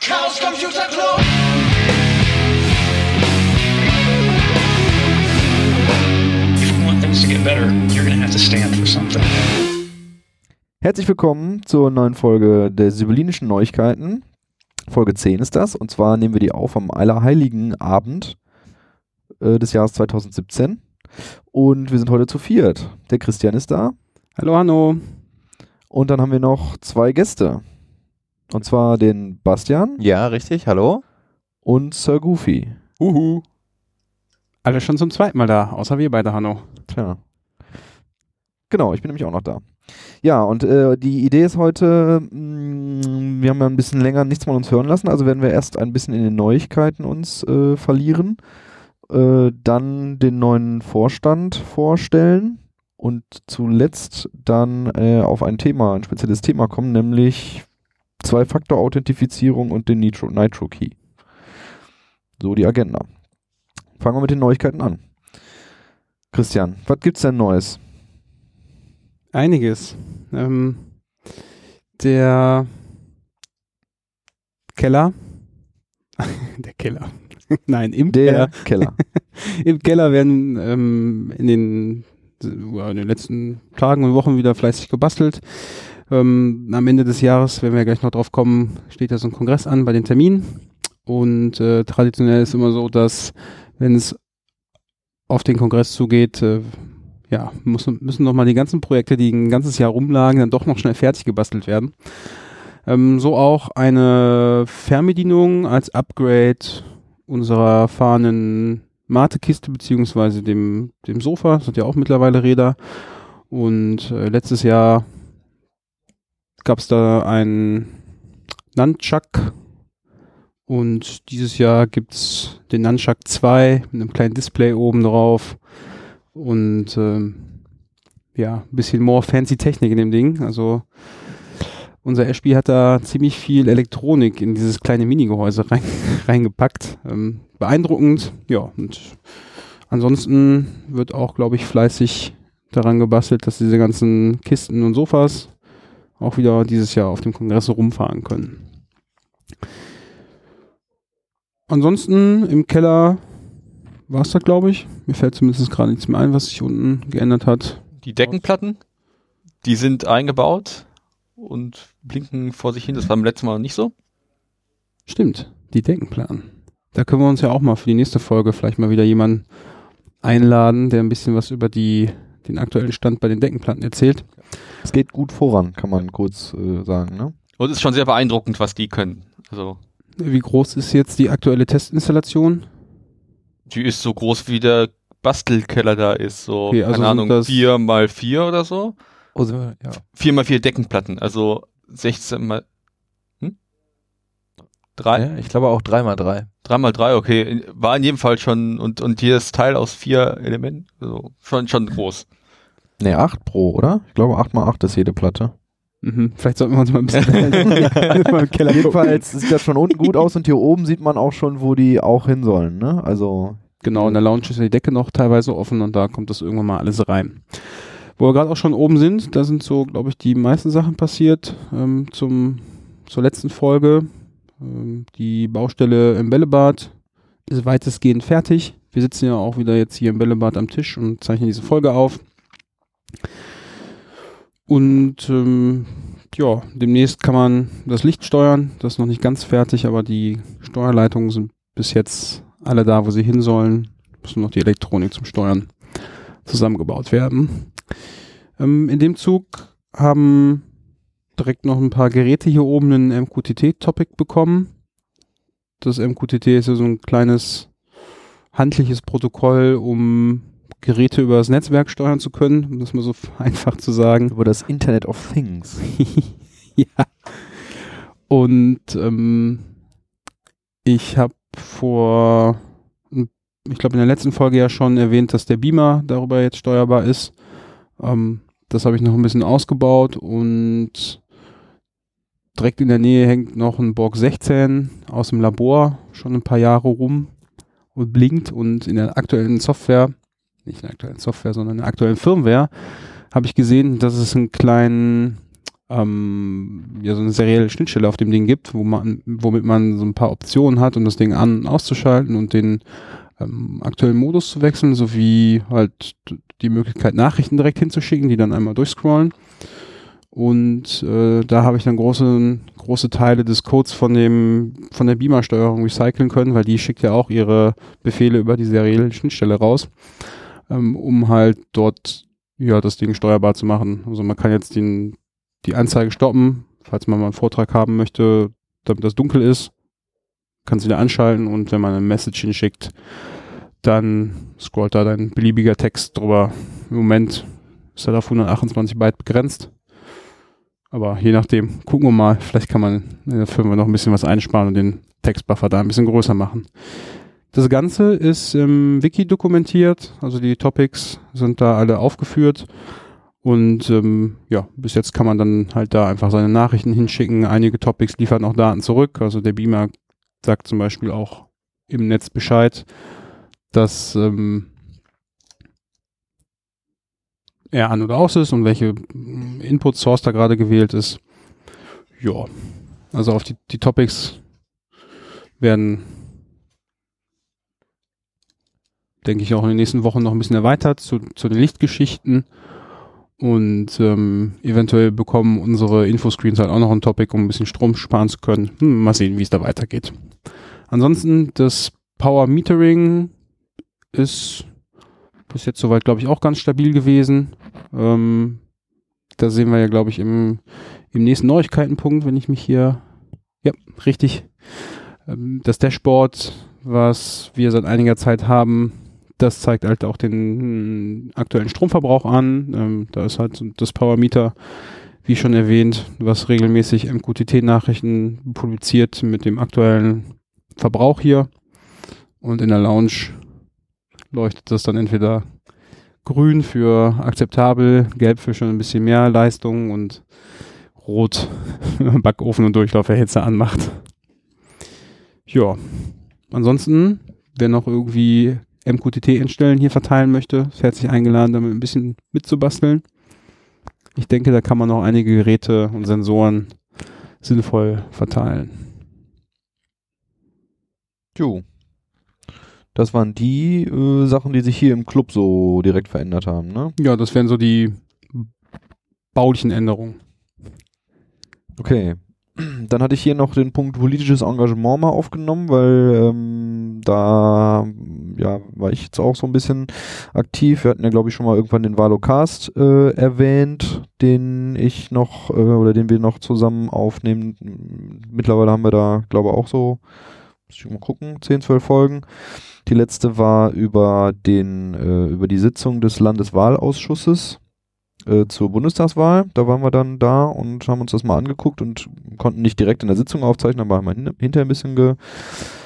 Chaos Computer Club. If you want things to get better, you're going to have to stand for something. Herzlich willkommen zur neuen Folge der Sibyllinischen Neuigkeiten. Folge 10 ist das. Und zwar nehmen wir die auf am Allerheiligen Abend äh, des Jahres 2017. Und wir sind heute zu viert. Der Christian ist da. Hallo, Hanno. Und dann haben wir noch zwei Gäste. Und zwar den Bastian Ja, richtig, hallo. und Sir Goofy. Uhu. Alle schon zum zweiten Mal da, außer wir beide, Hanno. Tja. Genau, ich bin nämlich auch noch da. Ja, und äh, die Idee ist heute, mh, wir haben ja ein bisschen länger nichts von uns hören lassen, also werden wir erst ein bisschen in den Neuigkeiten uns äh, verlieren, äh, dann den neuen Vorstand vorstellen und zuletzt dann äh, auf ein Thema, ein spezielles Thema kommen, nämlich Zwei-Faktor-Authentifizierung und den Nitro, Nitro Key. So die Agenda. Fangen wir mit den Neuigkeiten an. Christian, was gibt's denn Neues? Einiges. Ähm, der Keller. der Keller. Nein, im Der Keller. Keller. Im Keller werden ähm, in, den, in den letzten Tagen und Wochen wieder fleißig gebastelt. Ähm, am Ende des Jahres, wenn wir gleich noch drauf kommen, steht ja so ein Kongress an bei den Terminen. Und äh, traditionell ist immer so, dass wenn es auf den Kongress zugeht, äh, ja, müssen noch mal die ganzen Projekte, die ein ganzes Jahr rumlagen, dann doch noch schnell fertig gebastelt werden. Ähm, so auch eine Fernbedienung als Upgrade unserer fahrenden Mate-Kiste beziehungsweise dem, dem Sofa. Das hat ja auch mittlerweile Räder. Und äh, letztes Jahr gab es da einen Nunchuck und dieses Jahr gibt's den Nunchuck 2 mit einem kleinen Display oben drauf und ähm, ja, ein bisschen more fancy Technik in dem Ding. Also unser Ashby hat da ziemlich viel Elektronik in dieses kleine Minigehäuse rein, reingepackt. Ähm, beeindruckend, ja. Und ansonsten wird auch, glaube ich, fleißig daran gebastelt, dass diese ganzen Kisten und Sofas auch wieder dieses Jahr auf dem Kongress rumfahren können. Ansonsten im Keller war es da, glaube ich. Mir fällt zumindest gerade nichts mehr ein, was sich unten geändert hat. Die Deckenplatten, die sind eingebaut und blinken vor sich hin. Das war beim letzten Mal nicht so. Stimmt, die Deckenplatten. Da können wir uns ja auch mal für die nächste Folge vielleicht mal wieder jemanden einladen, der ein bisschen was über die, den aktuellen Stand bei den Deckenplatten erzählt. Es geht gut voran, kann man kurz äh, sagen. Ne? Und es ist schon sehr beeindruckend, was die können. Also, Wie groß ist jetzt die aktuelle Testinstallation? die ist so groß wie der Bastelkeller da ist. So, Okay, also keine Ahnung, das- vier mal vier oder so. Oh, wir, ja. Vier mal vier Deckenplatten. Also 16 mal? Drei? ja. Ich glaube auch 3x3. Drei mal drei, okay. War in jedem Fall schon, und, und jedes Teil aus vier Elementen, also schon, schon groß. Ne, 8 Pro, oder? Ich glaube 8 mal 8 ist jede Platte. Mhm. Vielleicht sollten wir uns mal ein bisschen mal im Keller. Jedenfalls sieht das schon unten gut aus und hier oben sieht man auch schon, wo die auch hin sollen. Ne? Also Genau, in der Lounge ist ja die Decke noch teilweise offen und da kommt das irgendwann mal alles rein. Wo wir gerade auch schon oben sind, da sind so, glaube ich, die meisten Sachen passiert ähm, zum, zur letzten Folge. Ähm, die Baustelle im Bällebad ist weitestgehend fertig. Wir sitzen ja auch wieder jetzt hier im Bällebad am Tisch und zeichnen diese Folge auf. Und ähm, ja, demnächst kann man das Licht steuern. Das ist noch nicht ganz fertig, aber die Steuerleitungen sind bis jetzt alle da, wo sie hin sollen. Müssen noch die Elektronik zum Steuern zusammengebaut werden. Ähm, in dem Zug haben direkt noch ein paar Geräte hier oben einen MQTT-Topic bekommen. Das MQTT ist ja so ein kleines handliches Protokoll, um Geräte über das Netzwerk steuern zu können, um das mal so einfach zu sagen. über das Internet of Things. ja. Und ähm, ich habe vor, ich glaube in der letzten Folge ja schon erwähnt, dass der Beamer darüber jetzt steuerbar ist. Ähm, das habe ich noch ein bisschen ausgebaut und direkt in der Nähe hängt noch ein Borg 16 aus dem Labor, schon ein paar Jahre rum und blinkt und in der aktuellen Software, nicht in der aktuellen Software, sondern in der aktuellen Firmware, habe ich gesehen, dass es einen kleinen ähm, ja so eine serielle Schnittstelle auf dem Ding gibt, wo man, womit man so ein paar Optionen hat, um das Ding an- und auszuschalten und den ähm, aktuellen Modus zu wechseln, sowie halt die Möglichkeit, Nachrichten direkt hinzuschicken, die dann einmal durchscrollen. Und äh, da habe ich dann große, große Teile des Codes von dem, von der Beamer-Steuerung recyceln können, weil die schickt ja auch ihre Befehle über die serielle Schnittstelle raus, ähm, um halt dort ja das Ding steuerbar zu machen. Also man kann jetzt den, die Anzeige stoppen, falls man mal einen Vortrag haben möchte, damit das dunkel ist, kann sie wieder anschalten und wenn man eine Message hinschickt, dann scrollt da dein beliebiger Text drüber. Im Moment ist er auf 128 Byte begrenzt. Aber je nachdem, gucken wir mal, vielleicht kann man in der Firma noch ein bisschen was einsparen und den Textbuffer da ein bisschen größer machen. Das Ganze ist im Wiki dokumentiert, also die Topics sind da alle aufgeführt. Und ähm, ja, bis jetzt kann man dann halt da einfach seine Nachrichten hinschicken. Einige Topics liefern auch Daten zurück. Also der Beamer sagt zum Beispiel auch im Netz Bescheid, dass ähm, er an oder aus ist und welche mm, Input Source da gerade gewählt ist. Ja, also auf die, die Topics werden, denke ich, auch in den nächsten Wochen noch ein bisschen erweitert zu, zu den Lichtgeschichten. Und ähm, eventuell bekommen unsere Infoscreens halt auch noch ein Topic, um ein bisschen Strom sparen zu können. Hm, mal sehen, wie es da weitergeht. Ansonsten, das Power Metering ist bis jetzt soweit, glaube ich, auch ganz stabil gewesen. Ähm, da sehen wir ja, glaube ich, im, im nächsten Neuigkeitenpunkt, wenn ich mich hier, ja, richtig, ähm, das Dashboard, was wir seit einiger Zeit haben, das zeigt halt auch den mh, aktuellen Stromverbrauch an. Ähm, da ist halt das Power Meter, wie schon erwähnt, was regelmäßig MQTT-Nachrichten publiziert mit dem aktuellen Verbrauch hier. Und in der Lounge leuchtet das dann entweder grün für akzeptabel, gelb für schon ein bisschen mehr Leistung und rot, Backofen und Durchlauferhitzer anmacht. Ja, ansonsten, wer noch irgendwie MQTT-Endstellen hier verteilen möchte, ist herzlich eingeladen, damit ein bisschen mitzubasteln. Ich denke, da kann man noch einige Geräte und Sensoren sinnvoll verteilen. Jo. Das waren die äh, Sachen, die sich hier im Club so direkt verändert haben, ne? Ja, das wären so die baulichen Änderungen. Okay. Dann hatte ich hier noch den Punkt politisches Engagement mal aufgenommen, weil ähm, da ja, war ich jetzt auch so ein bisschen aktiv. Wir hatten ja, glaube ich, schon mal irgendwann den Valocast äh, erwähnt, den ich noch äh, oder den wir noch zusammen aufnehmen. Mittlerweile haben wir da, glaube ich, auch so, muss ich mal gucken, 10, 12 Folgen. Die letzte war über den, äh, über die Sitzung des Landeswahlausschusses äh, zur Bundestagswahl. Da waren wir dann da und haben uns das mal angeguckt und konnten nicht direkt in der Sitzung aufzeichnen, aber haben wir hin hinterher ein bisschen ge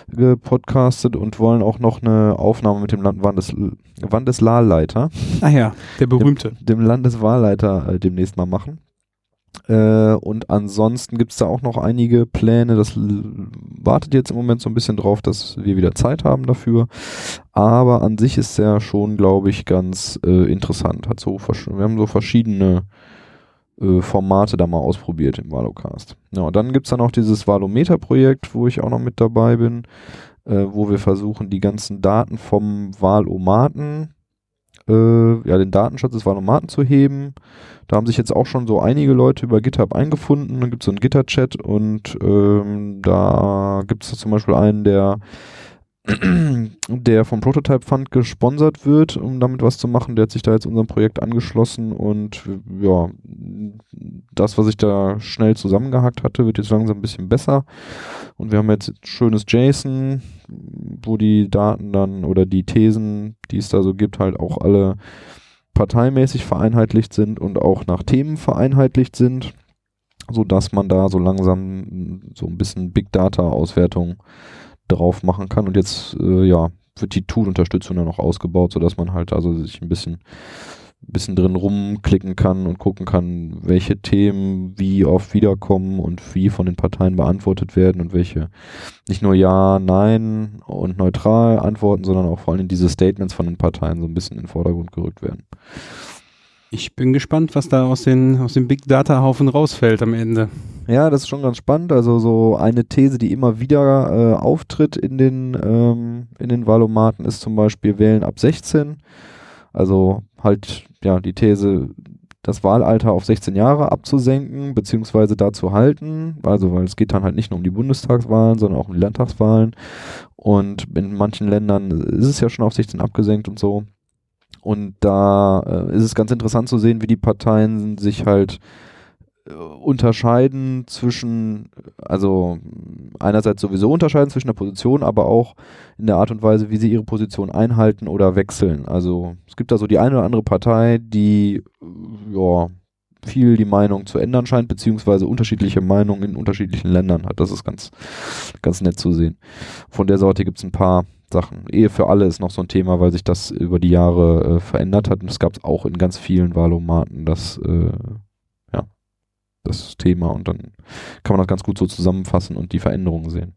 gepodcastet und wollen auch noch eine Aufnahme mit dem Land Wandes Wandeswahlleiter, Ah ja, der berühmte. dem Landeswahlleiter äh, demnächst mal machen. Äh, und ansonsten gibt es da auch noch einige Pläne. Das wartet jetzt im Moment so ein bisschen drauf, dass wir wieder Zeit haben dafür. Aber an sich ist er schon, glaube ich, ganz äh, interessant. Hat so wir haben so verschiedene äh, Formate da mal ausprobiert im Valocast. Ja, und dann gibt es dann auch dieses Valometer-Projekt, wo ich auch noch mit dabei bin, äh, wo wir versuchen, die ganzen Daten vom Wahlomaten, äh, ja, den Datenschatz des Wahlomaten zu heben. Da haben sich jetzt auch schon so einige Leute über GitHub eingefunden. Dann gibt es so einen Gitter-Chat und ähm, da gibt es zum Beispiel einen, der der vom Prototype Fund gesponsert wird, um damit was zu machen. Der hat sich da jetzt unserem Projekt angeschlossen und ja, das, was ich da schnell zusammengehackt hatte, wird jetzt langsam ein bisschen besser. Und wir haben jetzt schönes JSON, wo die Daten dann oder die Thesen, die es da so gibt, halt auch alle parteimäßig vereinheitlicht sind und auch nach Themen vereinheitlicht sind, so dass man da so langsam so ein bisschen Big Data Auswertung drauf machen kann. Und jetzt, äh, ja, wird die Tool-Unterstützung dann noch ausgebaut, sodass man halt also sich ein bisschen, bisschen drin rumklicken kann und gucken kann, welche Themen wie oft wiederkommen und wie von den Parteien beantwortet werden und welche nicht nur Ja, Nein und neutral antworten, sondern auch vor allem diese Statements von den Parteien so ein bisschen in den Vordergrund gerückt werden. Ich bin gespannt, was da aus den aus dem Big Data Haufen rausfällt am Ende. Ja, das ist schon ganz spannend. Also so eine These, die immer wieder äh, auftritt in den, ähm, in den Wahlomaten, ist zum Beispiel Wählen ab 16. Also halt, ja, die These, das Wahlalter auf 16 Jahre abzusenken, beziehungsweise da zu halten. Also, weil es geht dann halt nicht nur um die Bundestagswahlen, sondern auch um die Landtagswahlen. Und in manchen Ländern ist es ja schon auf 16 abgesenkt und so. Und da äh, ist es ganz interessant zu sehen, wie die Parteien sich halt äh, unterscheiden zwischen, also einerseits sowieso unterscheiden zwischen der Position, aber auch in der Art und Weise, wie sie ihre Position einhalten oder wechseln. Also es gibt da so die eine oder andere Partei, die ja viel die Meinung zu ändern scheint, beziehungsweise unterschiedliche Meinungen in unterschiedlichen Ländern hat. Das ist ganz, ganz nett zu sehen. Von der Sorte gibt es ein paar Sachen. Ehe für alle ist noch so ein Thema, weil sich das über die Jahre äh, verändert hat. Und es gab es auch in ganz vielen Wahlomaten, das, äh, ja, das Thema. Und dann kann man das ganz gut so zusammenfassen und die Veränderungen sehen.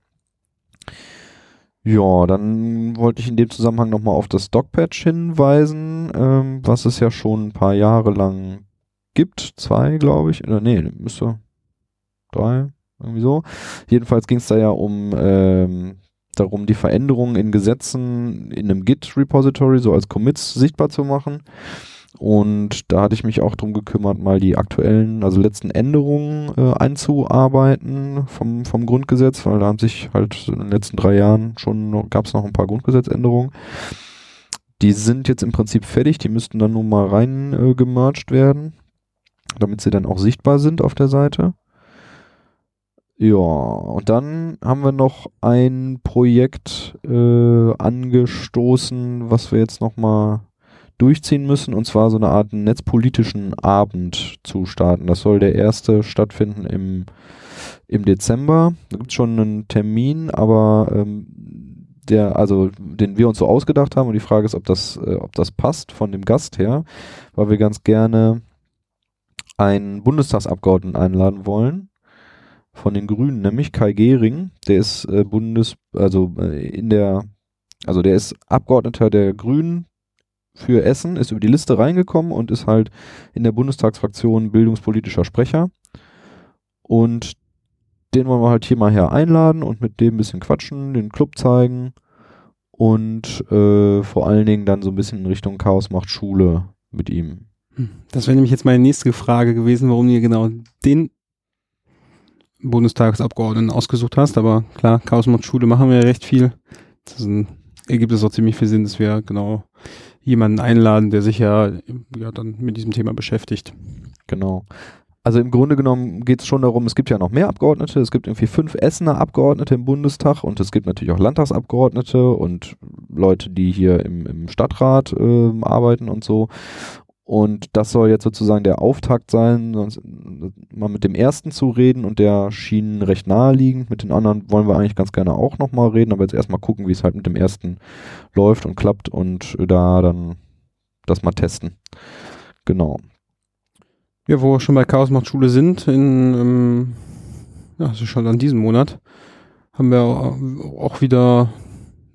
Ja, dann wollte ich in dem Zusammenhang nochmal auf das Dogpatch hinweisen, ähm, was es ja schon ein paar Jahre lang gibt. Zwei, glaube ich. Oder nee, müsste drei, irgendwie so. Jedenfalls ging es da ja um ähm, darum, die Veränderungen in Gesetzen in einem Git-Repository so als Commits sichtbar zu machen. Und da hatte ich mich auch drum gekümmert, mal die aktuellen, also letzten Änderungen äh, einzuarbeiten vom, vom Grundgesetz, weil da haben sich halt in den letzten drei Jahren schon gab es noch ein paar Grundgesetzänderungen. Die sind jetzt im Prinzip fertig, die müssten dann nur mal rein äh, gemerged werden, damit sie dann auch sichtbar sind auf der Seite. Ja, und dann haben wir noch ein Projekt äh, angestoßen, was wir jetzt nochmal durchziehen müssen, und zwar so eine Art netzpolitischen Abend zu starten. Das soll der erste stattfinden im, im Dezember. Da gibt es schon einen Termin, aber ähm, der, also den wir uns so ausgedacht haben, und die Frage ist, ob das, äh, ob das passt von dem Gast her, weil wir ganz gerne einen Bundestagsabgeordneten einladen wollen von den Grünen, nämlich Kai Gehring, der ist äh, Bundes, also äh, in der, also der ist Abgeordneter der Grünen für Essen, ist über die Liste reingekommen und ist halt in der Bundestagsfraktion bildungspolitischer Sprecher. Und den wollen wir halt hier mal her einladen und mit dem ein bisschen quatschen, den Club zeigen und äh, vor allen Dingen dann so ein bisschen in Richtung Chaos macht Schule mit ihm. Das wäre nämlich jetzt meine nächste Frage gewesen, warum ihr genau den Bundestagsabgeordneten ausgesucht hast, aber klar, Chaos macht Schule machen wir ja recht viel. Das ergibt es auch ziemlich viel Sinn, dass wir genau jemanden einladen, der sich ja, ja dann mit diesem Thema beschäftigt. Genau. Also im Grunde genommen geht es schon darum, es gibt ja noch mehr Abgeordnete, es gibt irgendwie fünf Essener Abgeordnete im Bundestag und es gibt natürlich auch Landtagsabgeordnete und Leute, die hier im, im Stadtrat äh, arbeiten und so. Und das soll jetzt sozusagen der Auftakt sein, sonst mal mit dem ersten zu reden und der schien recht naheliegend. Mit den anderen wollen wir eigentlich ganz gerne auch nochmal reden, aber jetzt erstmal gucken, wie es halt mit dem ersten läuft und klappt und da dann das mal testen. Genau. Ja, wo wir schon bei Chaos macht Schule sind, in, ähm, ja, also schon an diesem Monat, haben wir auch wieder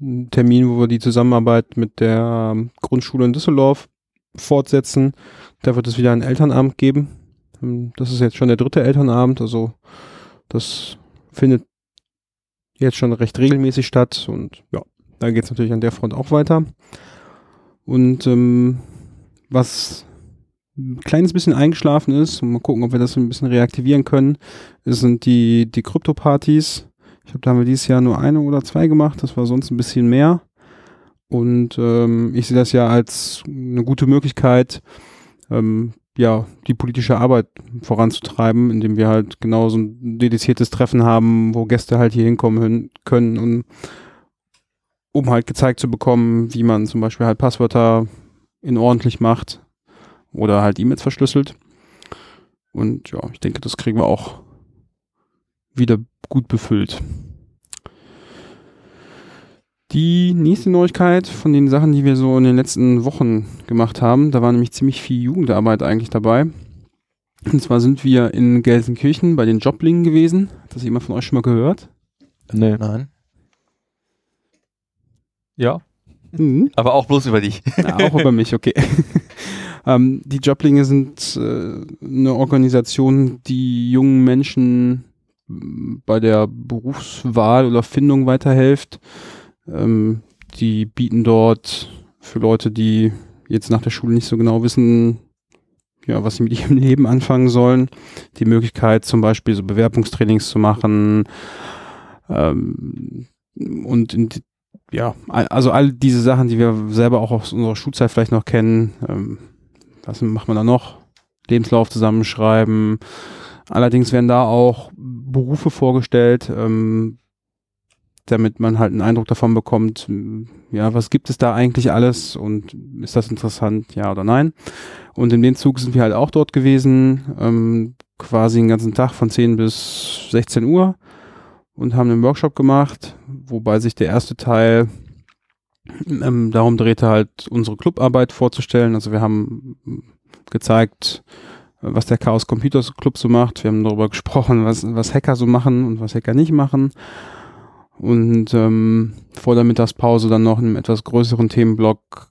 einen Termin, wo wir die Zusammenarbeit mit der Grundschule in Düsseldorf fortsetzen. Da wird es wieder ein Elternabend geben. Ähm, das ist jetzt schon der dritte Elternabend, also das findet jetzt schon recht regelmäßig statt und ja, da geht es natürlich an der Front auch weiter. Und ähm, was ein kleines bisschen eingeschlafen ist, mal gucken, ob wir das ein bisschen reaktivieren können, sind die, die Krypto-Partys. Ich glaube, da haben wir dieses Jahr nur eine oder zwei gemacht, das war sonst ein bisschen mehr. Und ähm, ich sehe das ja als eine gute Möglichkeit, ähm, ja, die politische Arbeit voranzutreiben, indem wir halt genau so ein dediziertes Treffen haben, wo Gäste halt hier hinkommen können, und, um halt gezeigt zu bekommen, wie man zum Beispiel halt Passwörter in ordentlich macht oder halt E-Mails verschlüsselt. Und ja, ich denke, das kriegen wir auch wieder gut befüllt. Die nächste Neuigkeit von den Sachen, die wir so in den letzten Wochen gemacht haben, da war nämlich ziemlich viel Jugendarbeit eigentlich dabei. Und zwar sind wir in Gelsenkirchen bei den Joblingen gewesen. Hat das jemand von euch schon mal gehört? Nee. Nein. Ja, Mhm. aber auch bloß über dich. Ja, auch über mich, okay. Ähm, die Joblinge sind äh, eine Organisation, die jungen Menschen bei der Berufswahl oder Findung weiterhilft. Ähm, die bieten dort für Leute, die jetzt nach der Schule nicht so genau wissen, ja, was sie mit ihrem Leben anfangen sollen, die Möglichkeit zum Beispiel so Bewerbungstrainings zu machen ähm, und in, die- ja, also all diese Sachen, die wir selber auch aus unserer Schulzeit vielleicht noch kennen. Ähm, was macht man da noch? Lebenslauf zusammenschreiben. Allerdings werden da auch Berufe vorgestellt, ähm, damit man halt einen Eindruck davon bekommt, ja, was gibt es da eigentlich alles und ist das interessant, ja oder nein. Und in dem Zug sind wir halt auch dort gewesen, ähm, quasi den ganzen Tag von 10 bis 16 Uhr und haben einen Workshop gemacht, wobei sich der erste Teil ähm, darum drehte, halt unsere Clubarbeit vorzustellen. Also wir haben gezeigt, was der Chaos Computers Club so macht. Wir haben darüber gesprochen, was, was Hacker so machen und was Hacker nicht machen. Und ähm, vor der Mittagspause dann noch einen etwas größeren Themenblock,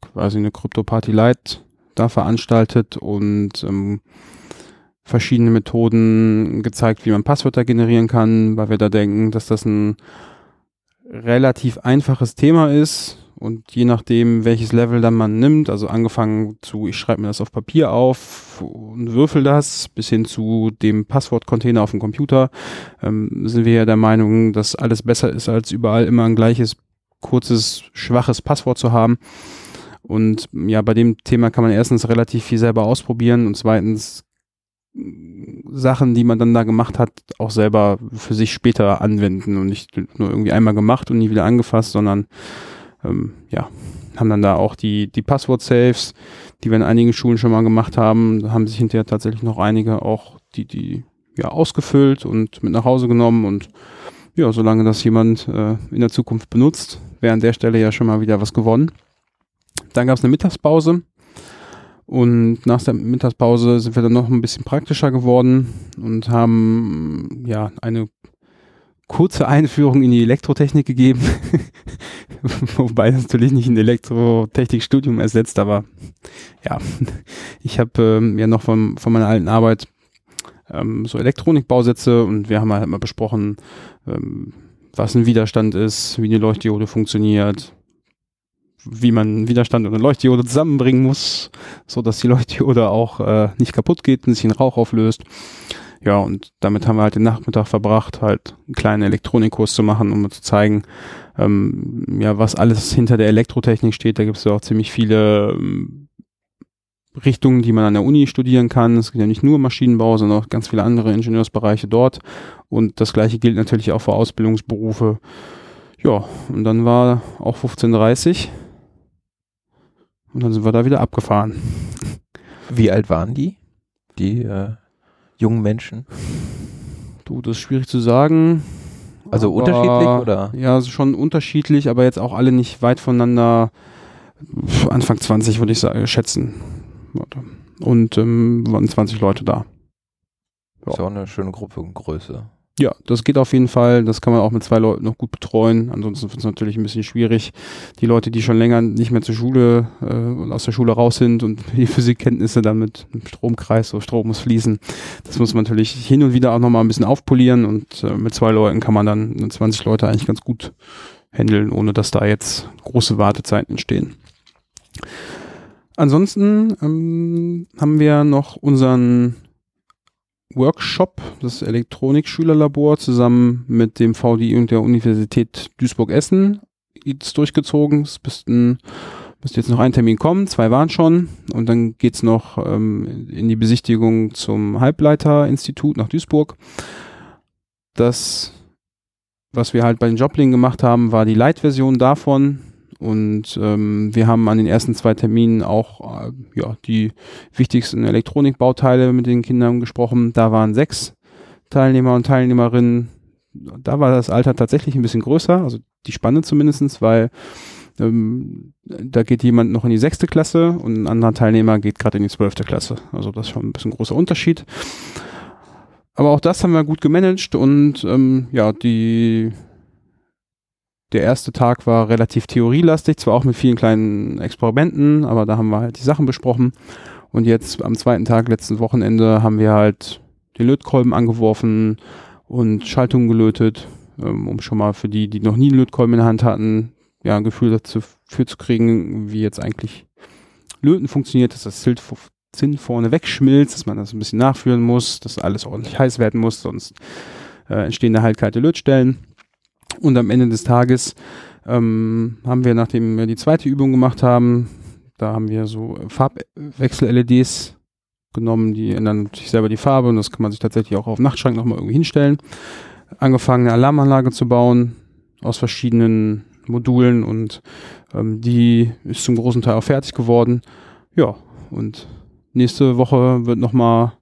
quasi eine Crypto-Party Light da veranstaltet und ähm, verschiedene Methoden gezeigt, wie man Passwörter generieren kann, weil wir da denken, dass das ein relativ einfaches Thema ist und je nachdem, welches Level dann man nimmt, also angefangen zu, ich schreibe mir das auf Papier auf und würfel das, bis hin zu dem Passwortcontainer auf dem Computer, ähm, sind wir ja der Meinung, dass alles besser ist, als überall immer ein gleiches, kurzes, schwaches Passwort zu haben. Und ja, bei dem Thema kann man erstens relativ viel selber ausprobieren und zweitens Sachen, die man dann da gemacht hat, auch selber für sich später anwenden und nicht nur irgendwie einmal gemacht und nie wieder angefasst, sondern ähm, ja, haben dann da auch die, die Passwort-Saves, die wir in einigen Schulen schon mal gemacht haben, haben sich hinterher tatsächlich noch einige auch die, die ja ausgefüllt und mit nach Hause genommen und ja, solange das jemand äh, in der Zukunft benutzt, wäre an der Stelle ja schon mal wieder was gewonnen. Dann gab es eine Mittagspause und nach der Mittagspause sind wir dann noch ein bisschen praktischer geworden und haben ja eine kurze Einführung in die Elektrotechnik gegeben. Wobei das natürlich nicht ein Elektrotechnikstudium ersetzt, aber ja, ich habe ähm, ja noch von, von meiner alten Arbeit ähm, so Elektronikbausätze und wir haben halt mal besprochen, ähm, was ein Widerstand ist, wie eine Leuchtdiode funktioniert, wie man Widerstand und eine Leuchtdiode zusammenbringen muss, so dass die Leuchtdiode auch äh, nicht kaputt geht und sich in Rauch auflöst. Ja, und damit haben wir halt den Nachmittag verbracht, halt einen kleinen Elektronikkurs zu machen, um zu zeigen, ähm, ja, was alles hinter der Elektrotechnik steht. Da gibt es ja auch ziemlich viele ähm, Richtungen, die man an der Uni studieren kann. Es gibt ja nicht nur Maschinenbau, sondern auch ganz viele andere Ingenieursbereiche dort. Und das gleiche gilt natürlich auch für Ausbildungsberufe. Ja, und dann war auch 15.30 und dann sind wir da wieder abgefahren. Wie alt waren die? Die äh, jungen Menschen? Du, das ist schwierig zu sagen. Also Aber- unterschiedlich oder? Ja, also schon unterschiedlich, aber jetzt auch alle nicht weit voneinander. Anfang 20 würde ich sagen, schätzen. Warte. Und ähm, waren 20 Leute da. Ist ja auch eine schöne Gruppengröße. Ja, das geht auf jeden Fall. Das kann man auch mit zwei Leuten noch gut betreuen. Ansonsten wird es natürlich ein bisschen schwierig. Die Leute, die schon länger nicht mehr zur Schule äh, und aus der Schule raus sind und die Physikkenntnisse dann mit einem Stromkreis, so Strom muss fließen, das muss man natürlich hin und wieder auch nochmal ein bisschen aufpolieren und äh, mit zwei Leuten kann man dann 20 Leute eigentlich ganz gut handeln, ohne dass da jetzt große Wartezeiten entstehen. Ansonsten ähm, haben wir noch unseren Workshop, das Elektronikschülerlabor, zusammen mit dem VDI und der Universität Duisburg-Essen jetzt durchgezogen. Es müssten, müsste jetzt noch ein Termin kommen, zwei waren schon. Und dann geht's noch ähm, in die Besichtigung zum Halbleiterinstitut nach Duisburg. Das, was wir halt bei den Joblingen gemacht haben, war die Light-Version davon. Und ähm, wir haben an den ersten zwei Terminen auch äh, ja, die wichtigsten Elektronikbauteile mit den Kindern gesprochen. Da waren sechs Teilnehmer und Teilnehmerinnen. Da war das Alter tatsächlich ein bisschen größer, also die Spanne zumindestens, weil ähm, da geht jemand noch in die sechste Klasse und ein anderer Teilnehmer geht gerade in die zwölfte Klasse. Also das ist schon ein bisschen großer Unterschied. Aber auch das haben wir gut gemanagt und ähm, ja, die der erste Tag war relativ theorielastig, zwar auch mit vielen kleinen Experimenten, aber da haben wir halt die Sachen besprochen. Und jetzt am zweiten Tag, letzten Wochenende, haben wir halt den Lötkolben angeworfen und Schaltungen gelötet, ähm, um schon mal für die, die noch nie einen Lötkolben in der Hand hatten, ja, ein Gefühl dafür zu kriegen, wie jetzt eigentlich Löten funktioniert, dass das Zinn vorne wegschmilzt, dass man das ein bisschen nachführen muss, dass alles ordentlich heiß werden muss, sonst äh, entstehen da halt kalte Lötstellen. Und am Ende des Tages ähm, haben wir, nachdem wir die zweite Übung gemacht haben, da haben wir so Farbwechsel-LEDs genommen, die ändern sich selber die Farbe und das kann man sich tatsächlich auch auf Nachtschrank nochmal irgendwie hinstellen. Angefangen eine Alarmanlage zu bauen aus verschiedenen Modulen und ähm, die ist zum großen Teil auch fertig geworden. Ja, und nächste Woche wird nochmal,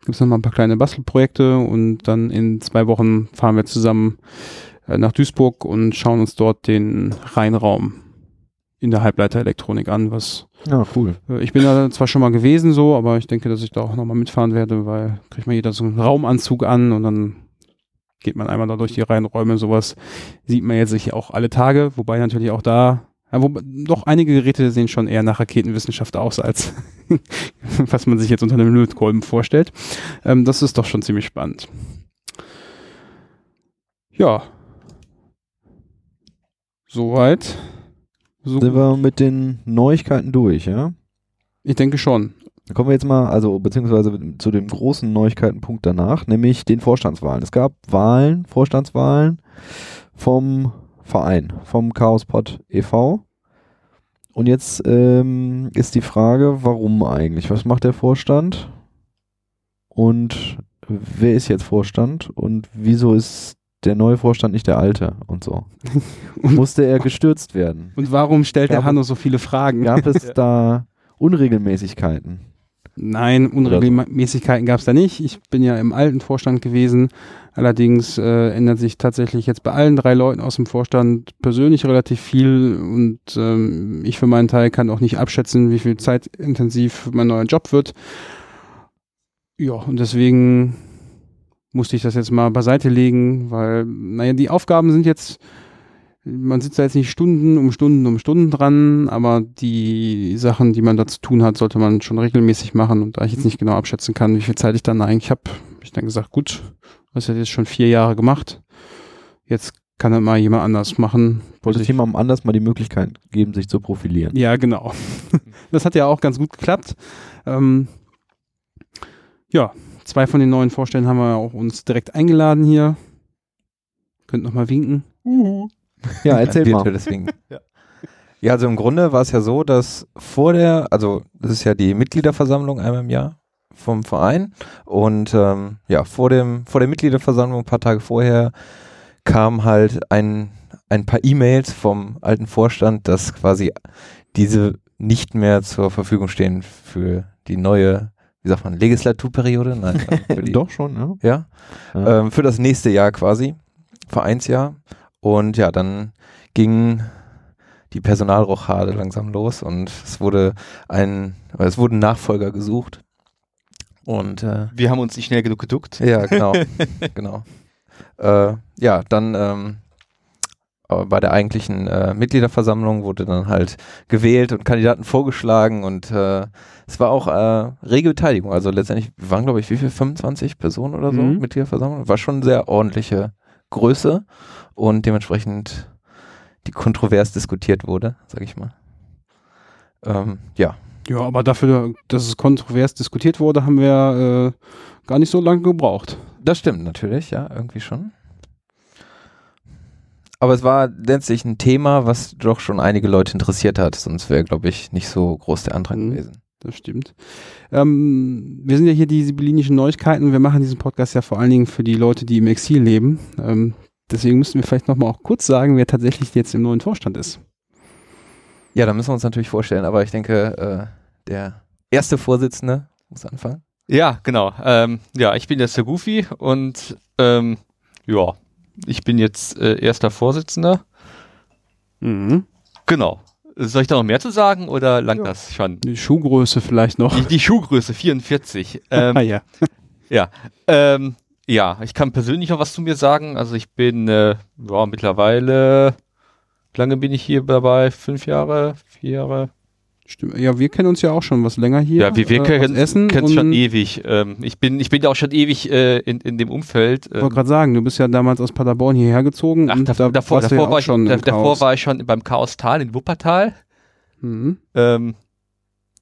gibt es nochmal ein paar kleine Bastelprojekte und dann in zwei Wochen fahren wir zusammen nach Duisburg und schauen uns dort den Rheinraum in der Halbleiterelektronik an, was Ja, cool. äh, ich bin da zwar schon mal gewesen so, aber ich denke, dass ich da auch nochmal mitfahren werde, weil kriegt man jeder so einen Raumanzug an und dann geht man einmal da durch die Reihenräume. Sowas sieht man jetzt sicher auch alle Tage, wobei natürlich auch da, ja, wo, doch einige Geräte sehen schon eher nach Raketenwissenschaft aus, als was man sich jetzt unter einem Lötkolben vorstellt. Ähm, das ist doch schon ziemlich spannend. Ja. Soweit. So Sind wir mit den Neuigkeiten durch, ja? ich denke schon. Dann kommen wir jetzt mal, also beziehungsweise zu dem großen Neuigkeitenpunkt danach, nämlich den Vorstandswahlen. Es gab Wahlen, Vorstandswahlen vom Verein, vom Chaospot e.V. Und jetzt ähm, ist die Frage, warum eigentlich? Was macht der Vorstand? Und wer ist jetzt Vorstand? Und wieso ist der neue Vorstand nicht der alte und so? Und- Musste er gestürzt werden? Und warum stellt der Ja, Hanno so viele Fragen? Gab es da Unregelmäßigkeiten? Nein, Unregelmäßigkeiten gab es da nicht. Ich bin ja im alten Vorstand gewesen. Allerdings äh, ändert sich tatsächlich jetzt bei allen drei Leuten aus dem Vorstand persönlich relativ viel und ähm, ich für meinen Teil kann auch nicht abschätzen, wie viel zeitintensiv mein neuer Job wird. Ja, und deswegen musste ich das jetzt mal beiseite legen, weil, naja, die Aufgaben sind jetzt, man sitzt da jetzt nicht Stunden um Stunden um Stunden dran, aber die Sachen, die man da zu tun hat, sollte man schon regelmäßig machen. Und da ich jetzt nicht genau abschätzen kann, wie viel Zeit ich dann eigentlich habe, habe ich dann gesagt, gut, das hat jetzt schon vier Jahre gemacht. Jetzt kann das mal jemand anders machen. Wollte ich- jemandem anders mal die Möglichkeit geben, sich zu profilieren. ja, genau. Das hat ja auch ganz gut geklappt. Ähm, ja, zwei von den neuen Vorstellen haben wir auch uns direkt eingeladen hier. Könnt noch mal winken. Ja, erzähl mal. Winken. ja. also im Grunde war es ja so, dass vor der, also das ist ja die Mitgliederversammlung einmal im Jahr vom Verein und ähm, ja, vor dem, vor der Mitgliederversammlung, ein paar Tage vorher, kam halt ein, ein paar E-Mails vom alten Vorstand, dass quasi diese nicht mehr zur Verfügung stehen für die neue, wie sagt man, Legislaturperiode? Nein, für die, Doch schon, ja. ja, Ja. ähm, für das nächste Jahr quasi, Vereinsjahr. Und ja, dann ging die Personalrochade langsam los und es wurde ein, es wurden Nachfolger gesucht. Und äh, Wir haben uns nicht schnell genug geduckt. ja, genau, genau. Äh, ja, dann ähm, bei der eigentlichen äh, Mitgliederversammlung wurde dann halt gewählt und Kandidaten vorgeschlagen und äh, es war auch äh, rege Beteiligung. Also letztendlich waren, glaube ich, wie viel? 25 Personen oder so Mhm. Mitgliederversammlung. War schon sehr ordentliche Größe und dementsprechend die kontrovers diskutiert wurde, sag ich mal. Ähm, ja, Ja, aber dafür, dass es kontrovers diskutiert wurde, haben wir äh, gar nicht so lange gebraucht. Das stimmt natürlich, ja, irgendwie schon. Aber es war letztlich ein Thema, was doch schon einige Leute interessiert hat, sonst wäre, glaube ich, nicht so groß der Andrang Mhm. gewesen. Das stimmt. Ähm, wir sind ja hier die sibyllinischen Neuigkeiten. Wir machen diesen Podcast ja vor allen Dingen für die Leute, die im Exil leben. Ähm, deswegen müssten wir vielleicht nochmal auch kurz sagen, wer tatsächlich jetzt im neuen Vorstand ist. Ja, da müssen wir uns natürlich vorstellen, aber ich denke, äh, der erste Vorsitzende muss anfangen. Ja, genau. Ähm, ja, ich bin jetzt der Goofy und ähm, ja, ich bin jetzt äh, erster Vorsitzender. Mhm. Genau. Soll ich da noch mehr zu sagen oder langt Ja. das schon? Die Schuhgröße vielleicht noch. Die, die Schuhgröße 44. Ähm, ah ja. Ähm, ja, ich kann persönlich noch was zu mir sagen. Also ich bin äh, ja, mittlerweile Wie lange bin ich hier dabei? Fünf Jahre? Vier Jahre? Stimmt. Ja, wir kennen uns ja auch schon was länger hier. Ja, wir, wir äh, kennen uns schon ewig. Ähm, ich bin, ich bin ja auch schon ewig äh, in, in dem Umfeld. Ich Ähm, wollte gerade sagen, du bist ja damals aus Paderborn hierher gezogen. ach, und da, da davor, ja war ich, schon da, im davor Chaos. war ich schon beim Chaos Tal in Wuppertal. Mhm. Ähm,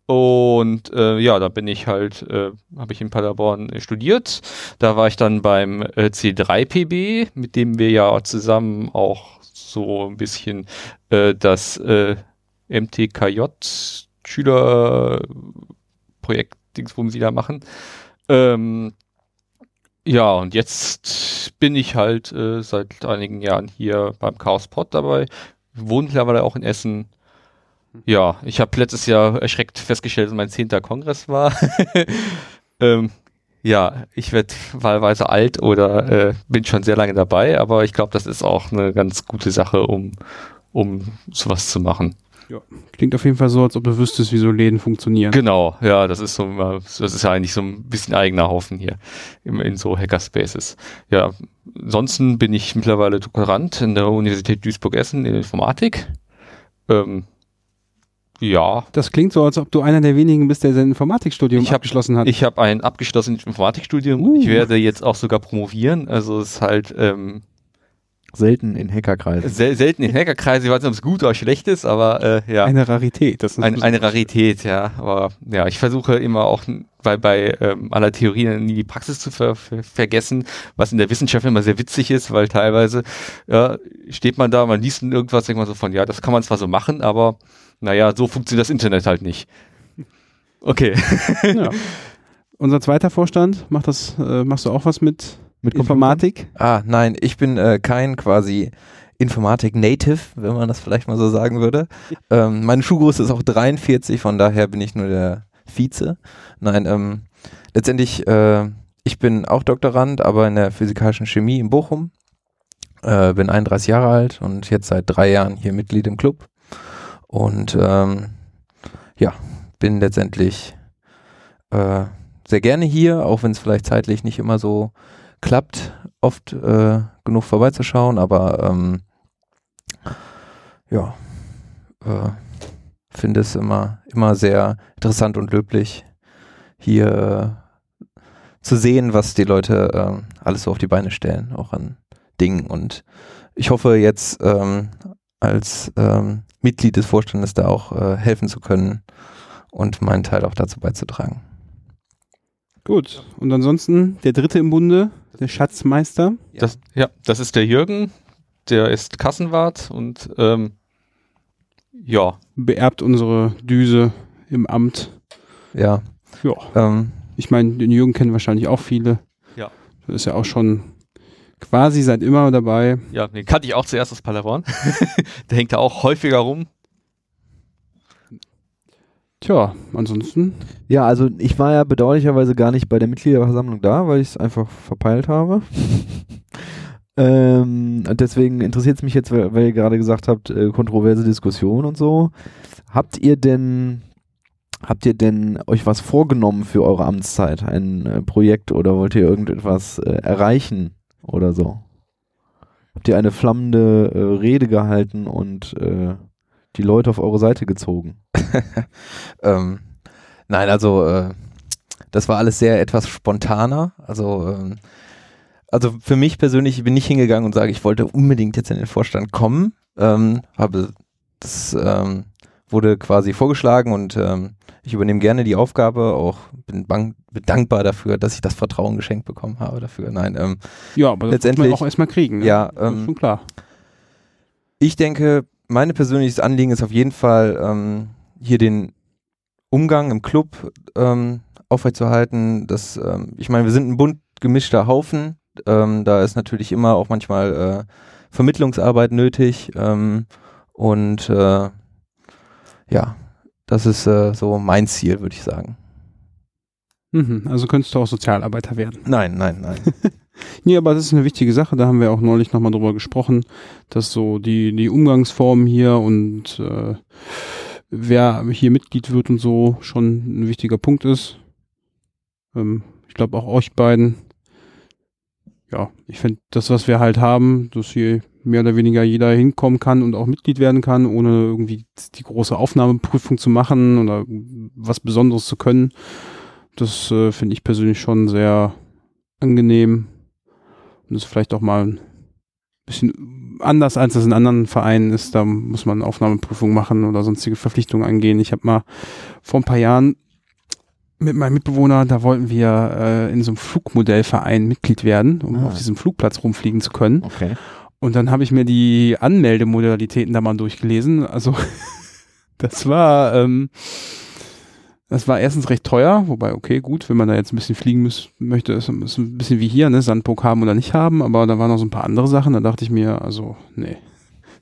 und äh, ja, da bin ich halt, äh, habe ich in Paderborn äh, studiert. Da war ich dann beim äh, C3PB, mit dem wir ja zusammen auch so ein bisschen äh, das äh, MTKJ-Schülerprojekt, Dingsbum sie da machen. Ähm, ja, und jetzt bin ich halt äh, seit einigen Jahren hier beim Chaos Pod dabei. Wohne mittlerweile auch in Essen. Ja, ich habe letztes Jahr erschreckt festgestellt, dass mein zehnter Kongress war. ähm, ja, ich werde wahlweise alt oder äh, bin schon sehr lange dabei, aber ich glaube, das ist auch eine ganz gute Sache, um, um sowas zu machen. Klingt auf jeden Fall so, als ob du wüsstest, wie so Läden funktionieren. Genau, ja, das ist so, das ist ja eigentlich so ein bisschen eigener Haufen hier in, in so Hackerspaces. Ja, ansonsten bin ich mittlerweile Doktorand in der Universität Duisburg-Essen in Informatik. Ähm, ja, Das klingt so, als ob du einer der wenigen bist, der sein Informatikstudium Ich hab- abgeschlossen hat. Ich habe ein abgeschlossenes Informatikstudium. Uh. Ich werde jetzt auch sogar promovieren. Also es ist halt ähm, Selten in Hackerkreisen. sel selten in Hackerkreisen. Ich weiß nicht, ob es gut oder schlecht ist, aber äh, ja, Eine Rarität. Das ist ein, eine Rarität, ja. Aber ja, ich versuche immer auch bei, bei ähm, aller Theorie nie die Praxis zu ver ver vergessen, was in der Wissenschaft immer sehr witzig ist, weil teilweise ja, steht man da, man liest irgendwas, denkt man so von, ja, das kann man zwar so machen, aber naja, so funktioniert das Internet halt nicht. Okay. Ja. Unser zweiter Vorstand, macht das, äh, machst du auch was mit, Mit Informatik? Ah, nein, ich bin äh, kein quasi Informatik-Native, wenn man das vielleicht mal so sagen würde. Ähm, meine Schuhgröße ist auch 43, von daher bin ich nur der Vize. Nein, ähm, letztendlich, äh, ich bin auch Doktorand, aber in der physikalischen Chemie in Bochum. Äh, bin 31 Jahre alt und jetzt seit drei Jahren hier Mitglied im Club. Und ähm, ja, bin letztendlich äh, sehr gerne hier, auch wenn es vielleicht zeitlich nicht immer so klappt, oft äh, genug vorbeizuschauen, aber ähm, ja, äh, finde es immer, immer sehr interessant und löblich, hier äh, zu sehen, was die Leute ähm, alles so auf die Beine stellen, auch an Dingen. Und ich hoffe jetzt ähm, als ähm, Mitglied des Vorstandes da auch äh, helfen zu können und meinen Teil auch dazu beizutragen. Gut. Und ansonsten der dritte im Bunde, der Schatzmeister. Das, ja, das ist der Jürgen, der ist Kassenwart und ähm, ja, beerbt unsere Düse im Amt. Ja, Ja. ähm, Ich meine, den Jürgen kennen wahrscheinlich auch viele. Ja. Das ist ja auch schon quasi seit immer dabei. ja, den kannte ich auch zuerst aus Paderborn. der hängt da auch häufiger rum. Tja, ansonsten. Ja, also ich war ja bedauerlicherweise gar nicht bei der Mitgliederversammlung da, weil ich es einfach verpeilt habe. ähm, deswegen interessiert es mich jetzt, weil, weil ihr gerade gesagt habt, äh, kontroverse Diskussion und so. Habt ihr denn, habt ihr denn euch was vorgenommen für eure Amtszeit? Ein äh, Projekt oder wollt ihr irgendetwas äh, erreichen oder so? Habt ihr eine flammende äh, Rede gehalten und äh, die Leute auf eure Seite gezogen? ähm, nein, also äh, das war alles sehr etwas spontaner. Also, ähm, also für mich persönlich ich bin nicht hingegangen und sage, ich wollte unbedingt jetzt in den Vorstand kommen. Ähm, habe das ähm, wurde quasi vorgeschlagen und ähm, ich übernehme gerne die Aufgabe. Auch bin, bang, bin dankbar dafür, dass ich das Vertrauen geschenkt bekommen habe dafür. Nein, ähm, Ja, aber das muss man Letztendlich- auch erstmal kriegen. Ne? ja, Das ist ähm, schon klar. Ich denke, mein persönliches Anliegen ist auf jeden Fall, ähm, hier den Umgang im Club ähm, aufrechtzuerhalten. Das, ähm, ich meine, wir sind ein bunt gemischter Haufen. Ähm, da ist natürlich immer auch manchmal äh, Vermittlungsarbeit nötig. Ähm, und äh, ja, das ist äh, so mein Ziel, würde ich sagen. Mhm, also könntest du auch Sozialarbeiter werden. Nein, nein, nein. Nee, aber das ist eine wichtige Sache. Da haben wir auch neulich nochmal drüber gesprochen, dass so die, die Umgangsformen hier und äh, wer hier Mitglied wird und so schon ein wichtiger Punkt ist. Ähm, ich glaube auch euch beiden ja, ich finde das, was wir halt haben, dass hier mehr oder weniger jeder hinkommen kann und auch Mitglied werden kann, ohne irgendwie die große Aufnahmeprüfung zu machen oder was Besonderes zu können. Das äh, finde ich persönlich schon sehr angenehm. Und ist vielleicht auch mal ein bisschen anders, als das in anderen Vereinen ist. Da muss man Aufnahmeprüfung machen oder sonstige Verpflichtungen eingehen. Ich habe mal vor ein paar Jahren mit meinem Mitbewohner, da wollten wir äh, in so einem Flugmodellverein Mitglied werden, um Ah. auf diesem Flugplatz rumfliegen zu können. Okay. Und dann habe ich mir die Anmeldemodalitäten da mal durchgelesen. Also das war, ähm, das war erstens recht teuer, wobei, okay, gut, wenn man da jetzt ein bisschen fliegen muss, möchte, ist, ist ein bisschen wie hier, ne, Sandburg haben oder nicht haben, aber da waren noch so ein paar andere Sachen, da dachte ich mir, also, nee,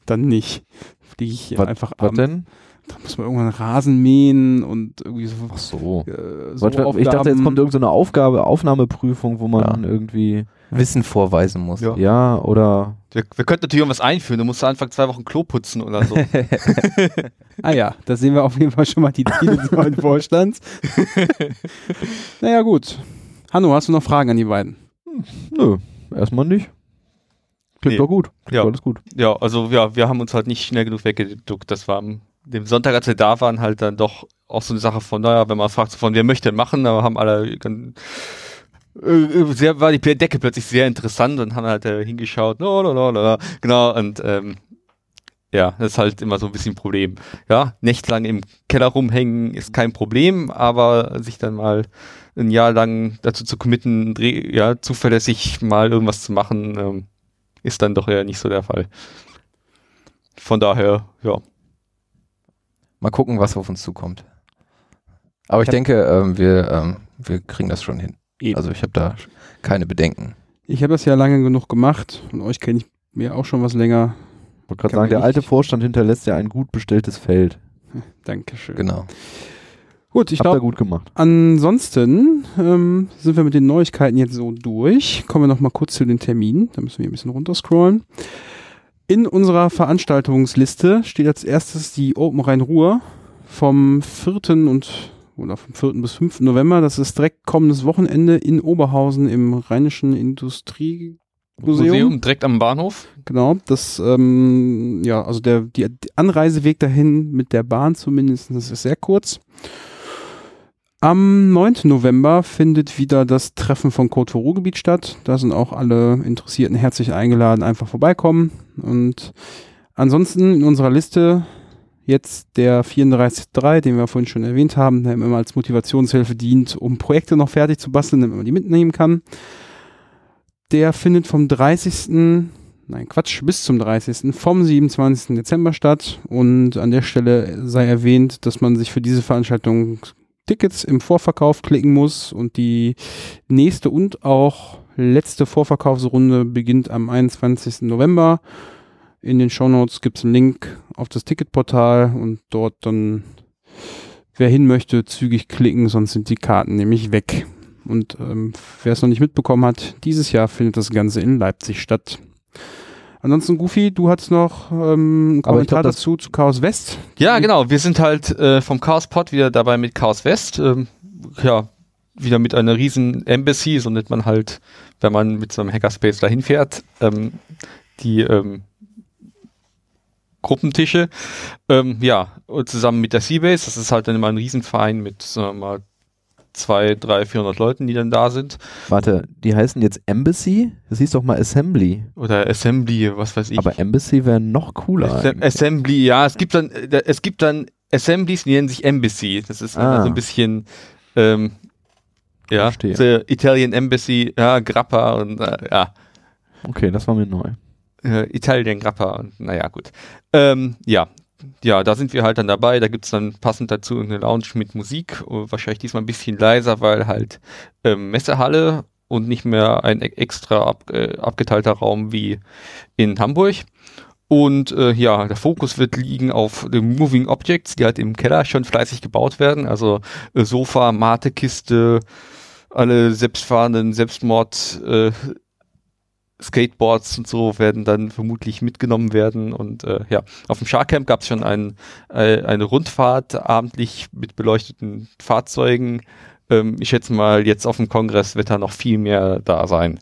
dann nicht. Fliege ich hier Was- einfach Was am- denn? Da muss man irgendwann Rasen mähen und irgendwie so. Ach so. Äh, so Was, ich dachte, jetzt kommt irgendeine Aufgabe, Aufnahmeprüfung, wo man Ja. irgendwie, Wissen vorweisen muss. Ja. ja, oder Wir, wir könnten natürlich irgendwas einführen. Du musst einfach zwei Wochen Klo putzen oder so. Ah ja, da sehen wir auf jeden Fall schon mal die Ziele des neuen Vorstands. naja, gut. Hanno, hast du noch Fragen an die beiden? nö, erstmal nicht. Klingt Nee. doch gut. Klingt Ja. Alles gut. ja, also ja, wir haben uns halt nicht schnell genug weggeduckt. Das war am dem Sonntag, als wir da waren, halt dann doch auch so eine Sache von, naja, wenn man fragt, so von wer möchte machen, da haben alle ganz, sehr, war die Decke plötzlich sehr interessant und haben halt äh, hingeschaut, no, no, no, no, no. genau, und ähm, ja, das ist halt immer so ein bisschen ein Problem. Ja, nächtelang im Keller rumhängen ist kein Problem, aber sich dann mal ein Jahr lang dazu zu committen, ja, zuverlässig mal irgendwas zu machen, ähm, ist dann doch eher nicht so der Fall. Von daher, ja. Mal gucken, was auf uns zukommt. Aber ich Ich denke, ähm, wir, ähm, wir kriegen das schon hin. Eben. Also ich habe da keine Bedenken. Ich habe das ja lange genug gemacht und euch kenne ich mir auch schon was länger. Ich wollte gerade sagen, der alte Vorstand hinterlässt ja ein gut bestelltes Feld. Dankeschön. Genau. Gut, ich glaube, gut gemacht. ansonsten ähm, sind wir mit den Neuigkeiten jetzt so durch. Kommen wir noch mal kurz zu den Terminen. Da müssen wir ein bisschen runterscrollen. In unserer Veranstaltungsliste steht als erstes die Open Rhein-Ruhr vom 4. und oder vom 4. bis 5. November. Das ist direkt kommendes Wochenende in Oberhausen im Rheinischen Industriemuseum. Museum direkt am Bahnhof. Genau, das, ähm, ja, also der die, Anreiseweg dahin mit der Bahn zumindest das ist sehr kurz. Am 9. November findet wieder das Treffen von Code for Ruhrgebiet statt. Da sind auch alle Interessierten herzlich eingeladen, einfach vorbeikommen. Und ansonsten in unserer Liste jetzt der 34.3, den wir vorhin schon erwähnt haben, der immer als Motivationshilfe dient, um Projekte noch fertig zu basteln, damit man die mitnehmen kann. Der findet vom 30. Nein, Quatsch, bis zum 30. vom 27. Dezember statt. Und an der Stelle sei erwähnt, dass man sich für diese Veranstaltung Tickets im Vorverkauf klicken muss und die nächste und auch letzte Vorverkaufsrunde beginnt am 21. November. In den Shownotes gibt es einen Link auf das Ticketportal und dort dann, wer hin möchte, zügig klicken, sonst sind die Karten nämlich weg. Und ähm, wer es noch nicht mitbekommen hat, dieses Jahr findet das Ganze in Leipzig statt. Ansonsten, Goofy, du hattest noch ähm, einen Kommentar glaub, dazu zu Chaos West. Ja, genau. Wir sind halt äh, vom Chaos Pod wieder dabei mit Chaos West. Ähm, ja, wieder mit einer riesen Embassy, so nennt man halt, wenn man mit so einem Hackerspace dahin fährt, ähm, die ähm, Gruppentische. Ähm, ja, und zusammen mit der Seabase. Das ist halt dann immer ein Riesenverein mit, sagen wir mal, zwei, drei, 400 Leuten, die dann da sind. Warte, die heißen jetzt Embassy? Das hieß doch mal Assembly. Oder Assembly, was weiß ich. Aber Embassy wäre noch cooler. Assem eigentlich. Assembly, ja, es gibt dann, äh, es gibt dann Assemblies, die nennen sich Embassy. Das ist immer Ah. so ein bisschen, ähm, ja, Italian Embassy, ja, Grappa und äh, ja, Okay, das war mir neu. Äh, Italian Grappa und naja, gut. Ähm, ja. Ja, da sind wir halt dann dabei. Da gibt's dann passend dazu eine Lounge mit Musik. äh, Wahrscheinlich diesmal ein bisschen leiser, weil halt ähm, Messehalle und nicht mehr ein e- extra ab, äh, abgeteilter Raum wie in Hamburg. Und äh, ja, der Fokus wird liegen auf den Moving Objects, die halt im Keller schon fleißig gebaut werden. Also äh, Sofa, Matekiste, alle selbstfahrenden Selbstmord äh, Skateboards und so werden dann vermutlich mitgenommen werden. Und äh, ja, auf dem Sharkcamp gab es schon ein, äh, eine Rundfahrt abendlich mit beleuchteten Fahrzeugen. Ähm, ich schätze mal, jetzt auf dem Kongress wird da noch viel mehr da sein.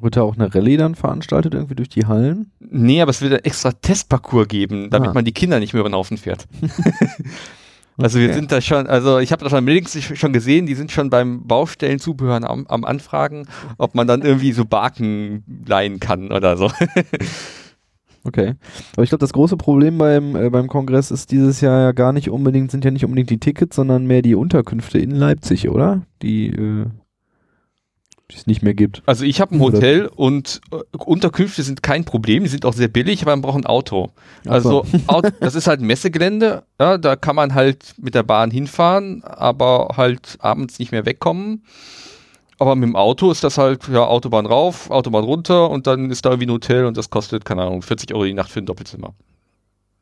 Wird da auch eine Rallye dann veranstaltet, irgendwie durch die Hallen? Nee, aber es wird ein extra Testparcours geben, damit Ah. man die Kinder nicht mehr über den Haufen fährt. Also wir Okay. sind da schon, also ich habe das schon links schon gesehen, die sind schon beim Baustellenzubehör am, am Anfragen, ob man dann irgendwie so Barken leihen kann oder so. Okay. Aber ich glaube, das große Problem beim, äh, beim Kongress ist dieses Jahr ja gar nicht unbedingt, sind ja nicht unbedingt die Tickets, sondern mehr die Unterkünfte in Leipzig, oder? Die, äh, die es nicht mehr gibt. Also ich habe ein Hotel und äh, Unterkünfte sind kein Problem, die sind auch sehr billig, aber man braucht ein Auto. Also Auto, das ist halt ein Messegelände, ja, da kann man halt mit der Bahn hinfahren, aber halt abends nicht mehr wegkommen. Aber mit dem Auto ist das halt, ja, Autobahn rauf, Autobahn runter und dann ist da irgendwie ein Hotel und das kostet, keine Ahnung, 40 Euro die Nacht für ein Doppelzimmer.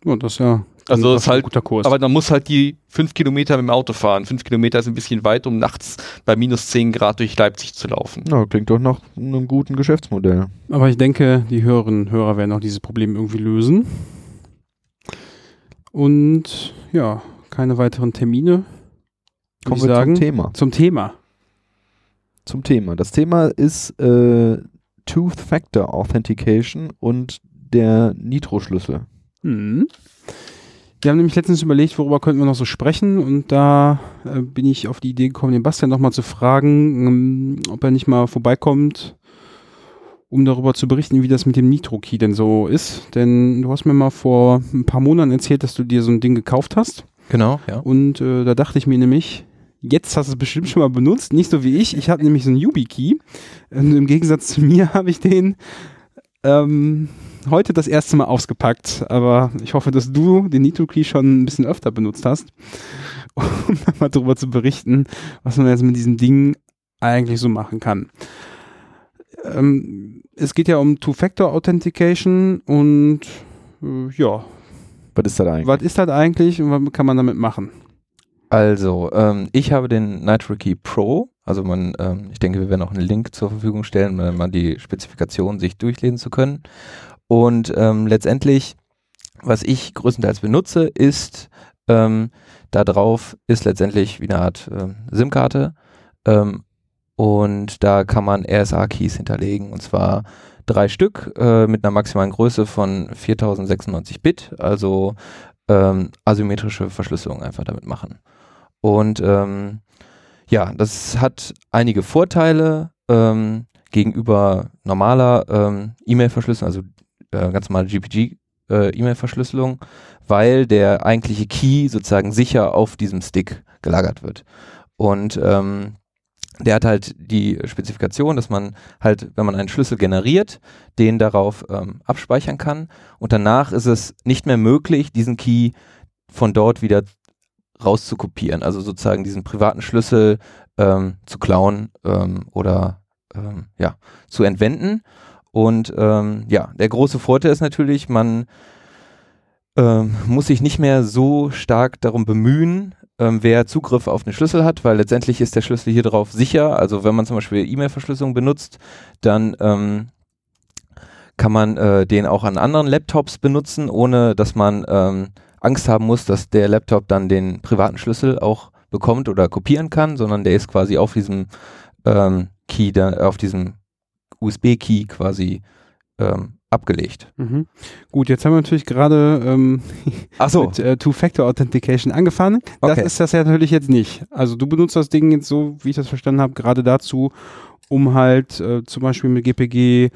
Ja, das ist ja Also das ist halt- ein guter Kurs. Aber man muss halt die fünf Kilometer mit dem Auto fahren. Fünf Kilometer ist ein bisschen weit, um nachts bei minus 10 Grad durch Leipzig zu laufen. Na, klingt doch nach einem guten Geschäftsmodell. Aber ich denke, die Hörerinnen und Hörer werden auch dieses Problem irgendwie lösen. Und ja, keine weiteren Termine. Kommen wir sagen. zum Thema. Zum Thema. Zum Thema. Das Thema ist äh, Two-Factor Authentication und der Nitro-Schlüssel. Hm. Wir haben nämlich letztens überlegt, worüber könnten wir noch so sprechen und da äh, bin ich auf die Idee gekommen, den Bastian nochmal zu fragen, ähm, ob er nicht mal vorbeikommt, um darüber zu berichten, wie das mit dem Nitro-Key denn so ist. Denn du hast mir mal vor ein paar Monaten erzählt, dass du dir so ein Ding gekauft hast Genau, ja. und äh, da dachte ich mir nämlich, jetzt hast du es bestimmt schon mal benutzt, nicht so wie ich. Ich habe nämlich so einen YubiKey und im Gegensatz zu mir habe ich den ähm, heute das erste Mal ausgepackt, aber ich hoffe, dass du den Nitro-Key schon ein bisschen öfter benutzt hast, um mal darüber zu berichten, was man jetzt mit diesem Ding eigentlich so machen kann. Ähm, es geht ja um Two-Factor-Authentication und äh, ja, Was ist das eigentlich? was ist das eigentlich und was kann man damit machen? Also, ähm, ich habe den Nitro Key Pro. Also man, ähm, ich denke, wir werden auch einen Link zur Verfügung stellen, um mal die Spezifikation sich durchlesen zu können. Und ähm, letztendlich, was ich größtenteils benutze, ist, ähm, da drauf ist letztendlich wie eine Art ähm, SIM-Karte. Ähm, und da kann man RSA-Keys hinterlegen. Und zwar drei Stück äh, mit einer maximalen Größe von 4096 Bit. Also ähm, asymmetrische Verschlüsselung einfach damit machen. Und ähm, ja, das hat einige Vorteile ähm, gegenüber normaler ähm, E-Mail-Verschlüsselung, also äh, ganz normale GPG-E-Mail-Verschlüsselung, weil der eigentliche Key sozusagen sicher auf diesem Stick gelagert wird. Und ähm, der hat halt die Spezifikation, dass man halt, wenn man einen Schlüssel generiert, den darauf ähm, abspeichern kann. Und danach ist es nicht mehr möglich, diesen Key von dort wieder rauszukopieren. Also sozusagen diesen privaten Schlüssel ähm, zu klauen ähm, oder ähm, ja, zu entwenden. Und ähm, ja, der große Vorteil ist natürlich, man ähm, muss sich nicht mehr so stark darum bemühen, ähm, wer Zugriff auf den Schlüssel hat, weil letztendlich ist der Schlüssel hier drauf sicher. Also wenn man zum Beispiel E-Mail-Verschlüsselung benutzt, dann ähm, kann man äh, den auch an anderen Laptops benutzen, ohne dass man ähm, Angst haben muss, dass der Laptop dann den privaten Schlüssel auch bekommt oder kopieren kann, sondern der ist quasi auf diesem ähm, Key, da, auf diesem USB-Key quasi ähm, abgelegt. Mhm. Gut, jetzt haben wir natürlich gerade ähm, Achso, mit äh, Two-Factor-Authentication angefangen. Das Okay. ist das ja natürlich jetzt nicht. Also du benutzt das Ding jetzt so, wie ich das verstanden habe, gerade dazu, um halt äh, zum Beispiel mit GPG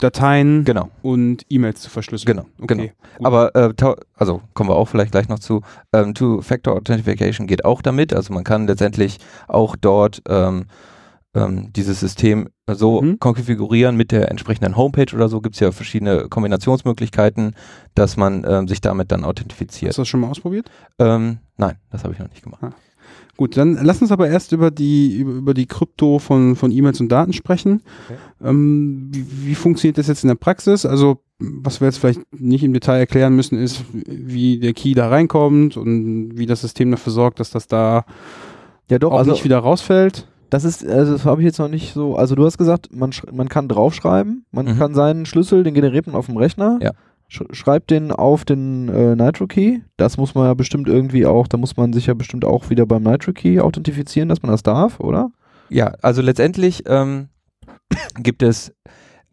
Dateien genau. und E-Mails zu verschlüsseln. Genau, okay. genau. gut. Aber äh, also kommen wir auch vielleicht gleich noch zu. Ähm, Two-Factor Authentication geht auch damit. Also man kann letztendlich auch dort ähm, ähm, dieses System so Mhm. konfigurieren mit der entsprechenden Homepage oder so. Gibt es ja verschiedene Kombinationsmöglichkeiten, dass man ähm, sich damit dann authentifiziert. Hast du das schon mal ausprobiert? Ähm, nein, das habe ich noch nicht gemacht. Gut, dann lass uns aber erst über die über, über die Krypto von von E-Mails und Daten sprechen. Ähm, wie, wie funktioniert das jetzt in der Praxis? Also was wir jetzt vielleicht nicht im Detail erklären müssen, ist, wie der Key da reinkommt und wie das System dafür sorgt, dass das da Ja, doch, auch also nicht wieder rausfällt. Das ist, also das habe ich jetzt noch nicht so. Also du hast gesagt, man, man kann draufschreiben, man Mhm. kann seinen Schlüssel, den generiert man auf dem Rechner, Ja. sch schreibt den auf den äh, Nitro Key. Das muss man ja bestimmt irgendwie auch, da muss man sich ja bestimmt auch wieder beim Nitro Key authentifizieren, dass man das darf, oder? Ja, also letztendlich ähm, gibt es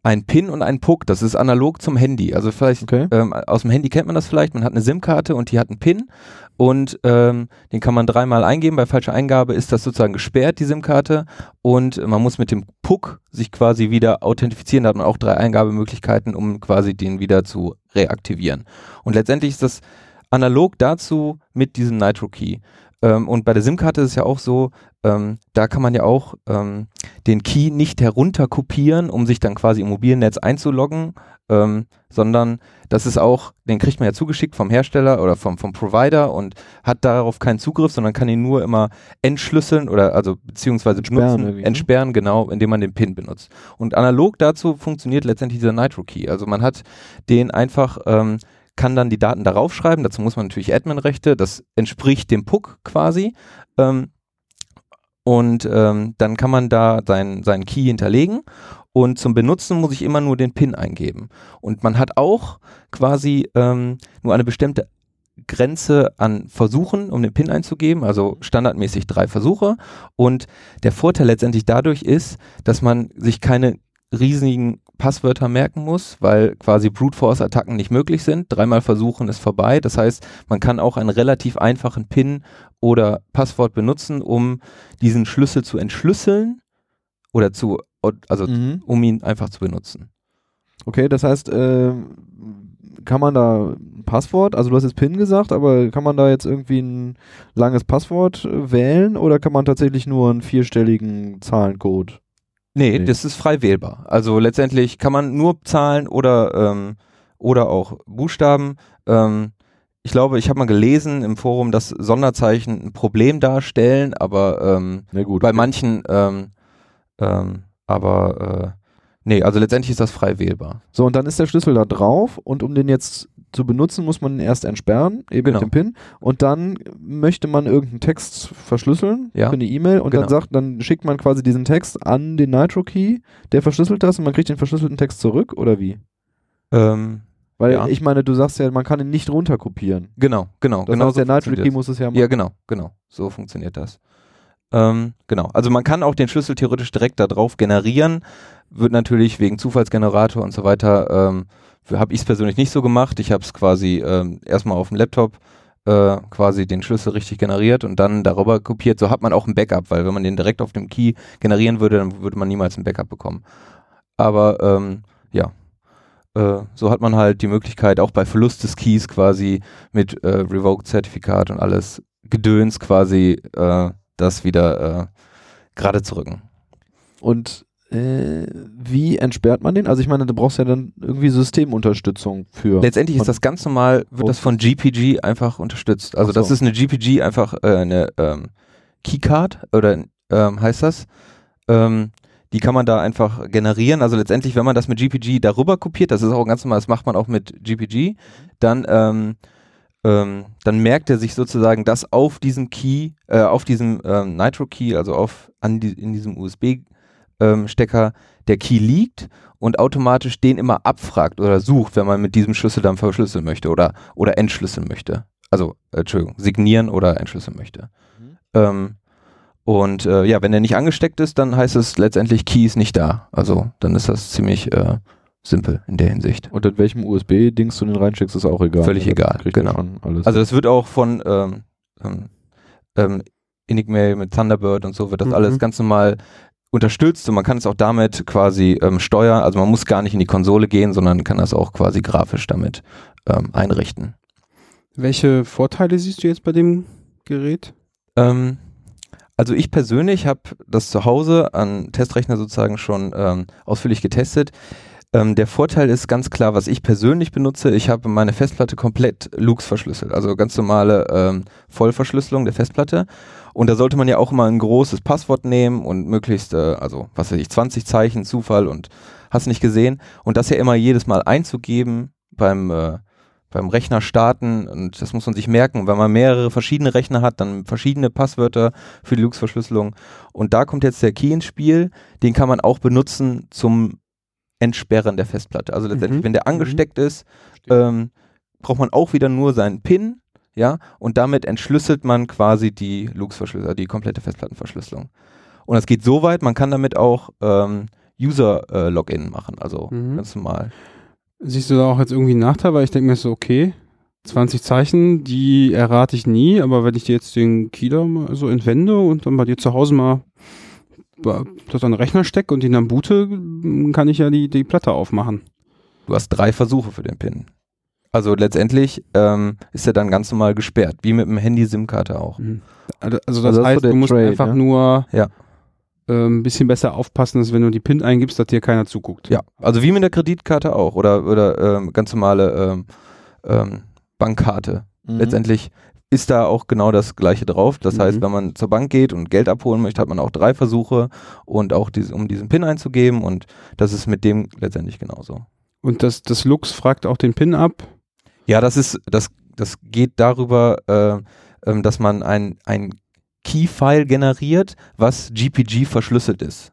ein PIN und ein PUC. Das ist analog zum Handy. Also vielleicht Okay. ähm, aus dem Handy kennt man das vielleicht. Man hat eine SIM-Karte und die hat einen PIN und ähm, den kann man dreimal eingeben. Bei falscher Eingabe ist das sozusagen gesperrt, die SIM-Karte. Und man muss mit dem PUC sich quasi wieder authentifizieren. Da hat man auch drei Eingabemöglichkeiten, um quasi den wieder zu reaktivieren. Und letztendlich ist das analog dazu mit diesem Nitro Key. Ähm, und bei der SIM-Karte ist es ja auch so, ähm, da kann man ja auch ähm, den Key nicht herunterkopieren, um sich dann quasi im mobilen Netz einzuloggen, ähm, sondern das ist auch, den kriegt man ja zugeschickt vom Hersteller oder vom, vom Provider und hat darauf keinen Zugriff, sondern kann ihn nur immer entschlüsseln oder also beziehungsweise Entsperren benutzen, ne? entsperren, genau, indem man den PIN benutzt. Und analog dazu funktioniert letztendlich dieser Nitro Key. Also man hat den einfach, ähm, kann dann die Daten darauf schreiben, dazu muss man natürlich Admin-Rechte, das entspricht dem PUC quasi. Ähm, und ähm, dann kann man da seinen seinen Key hinterlegen und zum Benutzen muss ich immer nur den PIN eingeben. Und man hat auch quasi ähm, nur eine bestimmte Grenze an Versuchen, um den PIN einzugeben, also standardmäßig drei Versuche. Und der Vorteil letztendlich dadurch ist, dass man sich keine riesigen Passwörter merken muss, weil quasi Brute Force Attacken nicht möglich sind. Dreimal versuchen ist vorbei. Das heißt, man kann auch einen relativ einfachen PIN oder Passwort benutzen, um diesen Schlüssel zu entschlüsseln oder zu, also Mhm. um ihn einfach zu benutzen. Okay, das heißt, äh, kann man da ein Passwort, also du hast jetzt PIN gesagt, aber kann man da jetzt irgendwie ein langes Passwort äh, wählen oder kann man tatsächlich nur einen vierstelligen Zahlencode? Nee, Nee. das ist frei wählbar. Also letztendlich kann man nur Zahlen oder, ähm, oder auch Buchstaben. Ähm, ich glaube, ich habe mal gelesen im Forum, dass Sonderzeichen ein Problem darstellen, aber ähm, gut. bei okay. manchen, ähm, ähm, aber äh, nee, also letztendlich ist das frei wählbar. So, und dann ist der Schlüssel da drauf und um den jetzt zu benutzen, muss man ihn erst entsperren, eben Genau. mit dem PIN. Und dann möchte man irgendeinen Text verschlüsseln Ja, für eine E-Mail und dann genau. sagt, dann schickt man quasi diesen Text an den Nitro Key, der verschlüsselt das und man kriegt den verschlüsselten Text zurück oder wie? Ähm, Weil Ja. ich meine, du sagst ja, man kann ihn nicht runterkopieren. genau, genau. Das genau heißt, so der Nitro Key muss es ja machen. Ja, genau, genau. So funktioniert das. Ähm, genau. Also man kann auch den Schlüssel theoretisch direkt da drauf generieren. Wird natürlich wegen Zufallsgenerator und so weiter, ähm, habe ich es persönlich nicht so gemacht. Ich habe es quasi ähm, erstmal auf dem Laptop äh, quasi den Schlüssel richtig generiert und dann darüber kopiert. So hat man auch ein Backup, weil wenn man den direkt auf dem Key generieren würde, dann würde man niemals ein Backup bekommen. Aber ähm, ja, äh, so hat man halt die Möglichkeit, auch bei Verlust des Keys quasi mit äh, Revoked-Zertifikat und alles Gedöns quasi äh, das wieder äh, gerade zu rücken. Und äh, wie entsperrt man den? Also ich meine, du brauchst ja dann irgendwie Systemunterstützung für. Letztendlich ist das ganz normal, wird das von GPG einfach unterstützt. Also so. das ist eine GPG einfach äh, eine ähm, Keycard oder ähm, heißt das. Ähm, die kann man da einfach generieren. Also letztendlich, wenn man das mit GPG darüber kopiert, das ist auch ganz normal, das macht man auch mit GPG, dann ähm, ähm, dann merkt er sich sozusagen, dass auf diesem Key, äh, auf diesem ähm, Nitro Key, also auf an die, in diesem USB ähm, Stecker der Key liegt und automatisch den immer abfragt oder sucht, wenn man mit diesem Schlüssel dann verschlüsseln möchte oder, oder entschlüsseln möchte. Also, äh, Entschuldigung, signieren oder entschlüsseln möchte. Mhm. Ähm, und äh, ja, wenn der nicht angesteckt ist, dann heißt es letztendlich Key ist nicht da. Also dann ist das ziemlich äh, simpel in der Hinsicht. und in welchem USB-Dings du den reinschickst, ist auch egal. Völlig egal, genau. Also das wird auch von ähm, ähm, ähm, Enigmail mit Thunderbird und so wird das Mhm. alles ganz normal unterstützt und man kann es auch damit quasi ähm, steuern. Also man muss gar nicht in die Konsole gehen, sondern kann das auch quasi grafisch damit ähm, einrichten. Welche Vorteile siehst du jetzt bei dem Gerät? Ähm, also ich persönlich habe das zu Hause an Testrechner sozusagen schon ähm, ausführlich getestet. Ähm, der Vorteil ist ganz klar, was ich persönlich benutze. Ich habe meine Festplatte komplett Lux verschlüsselt, also ganz normale ähm, Vollverschlüsselung der Festplatte. Und da sollte man ja auch immer ein großes Passwort nehmen und möglichst, äh, also was weiß ich, 20 Zeichen, Zufall und hast nicht gesehen. Und das ja immer jedes Mal einzugeben beim äh, beim Rechner starten und das muss man sich merken. Wenn man mehrere verschiedene Rechner hat, dann verschiedene Passwörter für die Lux-Verschlüsselung. Und da kommt jetzt der Key ins Spiel. Den kann man auch benutzen zum Entsperren der Festplatte. Also letztendlich, Mhm. wenn der angesteckt ist, ähm, braucht man auch wieder nur seinen PIN, ja, und damit entschlüsselt man quasi die Lux-Verschlüsselung, die komplette Festplattenverschlüsselung. Und das geht so weit, man kann damit auch ähm, User-Login machen, also Mhm. ganz normal. Siehst du da auch jetzt irgendwie einen Nachteil? Weil ich denke mir so, okay, 20 Zeichen, die errate ich nie, aber wenn ich dir jetzt den Keyler mal so entwende und dann bei dir zu Hause mal das an den Rechner stecke und ihn dann boote, kann ich ja die, die Platte aufmachen. Du hast drei Versuche für den PIN. Also letztendlich ähm, ist er dann ganz normal gesperrt, wie mit dem Handy-SIM-Karte auch. Mhm. Also, also das Also das ist so heißt, der du musst Trade, einfach ne? nur Ja. ähm, ein bisschen besser aufpassen, dass wenn du die PIN eingibst, dass dir keiner zuguckt. Ja, also wie mit der Kreditkarte auch oder, oder ähm, ganz normale ähm, ähm, Bankkarte. Mhm. Letztendlich ist da auch genau das gleiche drauf. Das Mhm. heißt, wenn man zur Bank geht und Geld abholen möchte, hat man auch drei Versuche und auch diese, um diesen PIN einzugeben und das ist mit dem letztendlich genauso. Und das, das Lux fragt auch den PIN ab. Ja, das ist, das, das geht darüber, äh, ähm, dass man ein, ein Key-File generiert, was GPG verschlüsselt ist.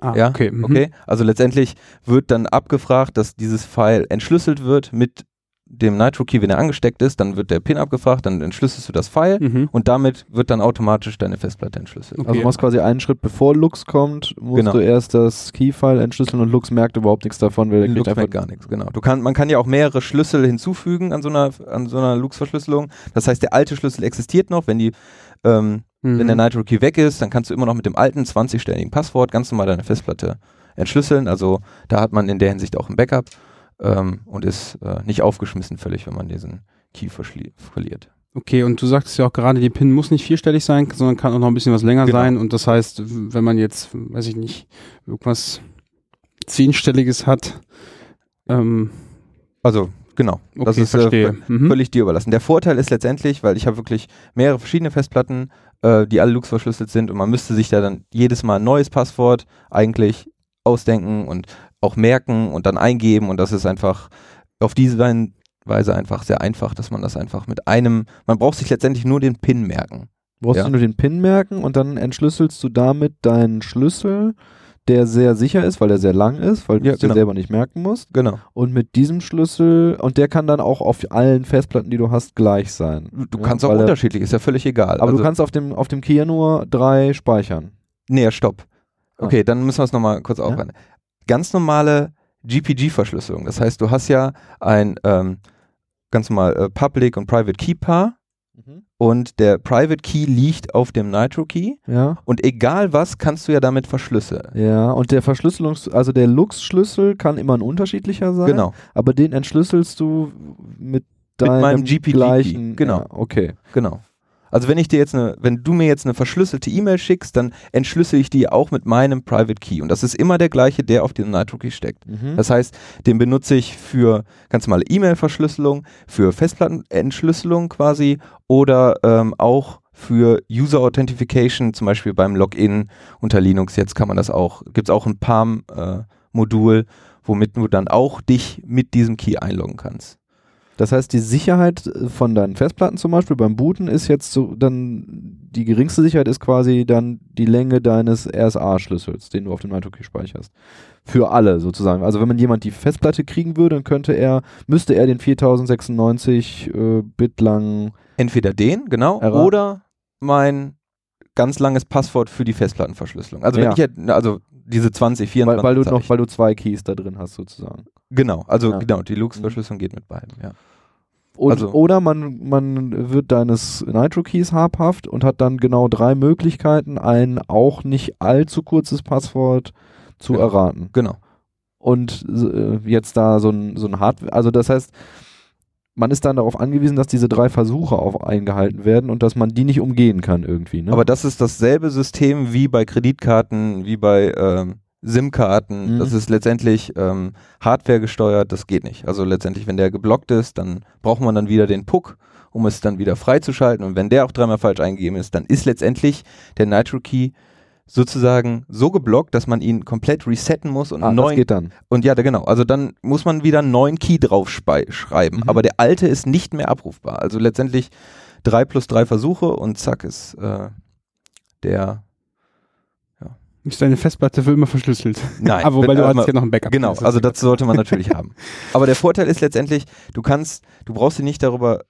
Ah, Ja, okay. mhm. Okay, also letztendlich wird dann abgefragt, dass dieses File entschlüsselt wird mit dem Nitro Key, wenn er angesteckt ist, dann wird der PIN abgefragt, dann entschlüsselst du das File Mhm. und damit wird dann automatisch deine Festplatte entschlüsselt. Okay. Also du machst quasi einen Schritt bevor Lux kommt, musst Genau. du erst das Keyfile entschlüsseln und Lux merkt überhaupt nichts davon, weil der Lux merkt gar nichts, genau. Du kann, man kann ja auch mehrere Schlüssel hinzufügen an so einer, an so einer Lux-Verschlüsselung. Das heißt, der alte Schlüssel existiert noch, wenn die, ähm, Mhm. wenn der Nitro Key weg ist, dann kannst du immer noch mit dem alten 20-stelligen Passwort ganz normal deine Festplatte entschlüsseln. Also da hat man in der Hinsicht auch ein Backup ähm, und ist äh, nicht aufgeschmissen völlig, wenn man diesen Key verliert. Okay, und du sagtest ja auch gerade, die PIN muss nicht vierstellig sein, sondern kann auch noch ein bisschen was länger Genau. sein. Und das heißt, wenn man jetzt, weiß ich nicht, irgendwas Zehnstelliges hat, ähm, Also genau, okay, das ist äh. Mhm. völlig dir überlassen. Der Vorteil ist letztendlich, weil ich habe wirklich mehrere verschiedene Festplatten, äh, die alle Lux verschlüsselt sind und man müsste sich da dann jedes Mal ein neues Passwort eigentlich ausdenken und auch merken und dann eingeben und das ist einfach auf diese Weise einfach sehr einfach, dass man das einfach mit einem, man braucht sich letztendlich nur den PIN merken. brauchst Ja. du nur den PIN merken und dann entschlüsselst du damit deinen Schlüssel, der sehr sicher ist, weil er sehr lang ist, weil du Ja, es dir genau. selber nicht merken musst. Genau. Und mit diesem Schlüssel, und der kann dann auch auf allen Festplatten, die du hast, gleich sein. Du Ja, kannst auch er- unterschiedlich, ist ja völlig egal. Aber also, du kannst auf dem, auf dem Kia nur drei speichern. Nee, stopp. Ah. Okay, dann müssen wir es nochmal kurz Ja. aufhören. Ganz normale GPG-Verschlüsselung. Das heißt, du hast ja ein ähm, ganz normal äh, Public und Private Key Paar und der Private Key liegt auf dem Nitro Key Ja. und egal was kannst du ja damit verschlüsseln. Ja, und der Verschlüsselungs-, also der Lux-Schlüssel kann immer ein unterschiedlicher sein. Genau, Aber den entschlüsselst du mit deinem meinem GPG-Key, gleichen. genau. Ja, okay. genau. Also wenn ich dir jetzt eine, wenn du mir jetzt eine verschlüsselte E-Mail schickst, dann entschlüssel ich die auch mit meinem Private Key und das ist immer der gleiche, der auf dem Nitro Key steckt. Mhm. Das heißt, den benutze ich für ganz normale E-Mail-Verschlüsselung, für Festplattenentschlüsselung quasi oder ähm, auch für User Authentication, zum Beispiel beim Login unter Linux. Jetzt kann man das auch, gibt es auch ein PAM-Modul, womit du dann auch dich mit diesem Key einloggen kannst. Das heißt, die Sicherheit von deinen Festplatten zum Beispiel beim Booten ist jetzt so, dann die geringste Sicherheit ist quasi dann die Länge deines RSA-Schlüssels, den du auf dem Nitro-Key speicherst. Für alle sozusagen. Also wenn man jemand die Festplatte kriegen würde, dann könnte er, müsste er den 4096 äh, Bit langen Entweder den, genau, oder mein ganz langes Passwort für die Festplattenverschlüsselung. Also wenn Ja. ich also diese 20, 24 weil, weil du noch, weil du zwei Keys da drin hast sozusagen. Genau, also Ja. genau, die Lux-Verschlüsselung geht mit beiden, ja. Und, Also- oder man, man wird deines Nitro-Keys habhaft und hat dann genau drei Möglichkeiten, ein auch nicht allzu kurzes Passwort zu Genau. erraten. Genau. Und äh, jetzt da so ein, so ein Hardware, also das heißt, man ist dann darauf angewiesen, dass diese drei Versuche auch eingehalten werden und dass man die nicht umgehen kann irgendwie. Ne? Aber das ist dasselbe System wie bei Kreditkarten, wie bei ähm, SIM-Karten. Mhm. Das ist letztendlich ähm, Hardware gesteuert, das geht nicht. Also letztendlich, wenn der geblockt ist, dann braucht man dann wieder den Puck, um es dann wieder freizuschalten. Und wenn der auch dreimal falsch eingegeben ist, dann ist letztendlich der Nitro Key sozusagen so geblockt, dass man ihn komplett resetten muss und ah, einen das neuen geht dann. und ja, da- genau. Also dann muss man wieder einen neuen Key drauf schreiben. Mhm. Aber der alte ist nicht mehr abrufbar. Also letztendlich drei plus drei Versuche und zack ist äh, der. Ist deine Festplatte für immer verschlüsselt? Nein. Aber wobei du hast ja noch ein Backup. Genau, Das also das sollte man natürlich haben. Aber der Vorteil ist letztendlich, du kannst, du brauchst dir nicht darüber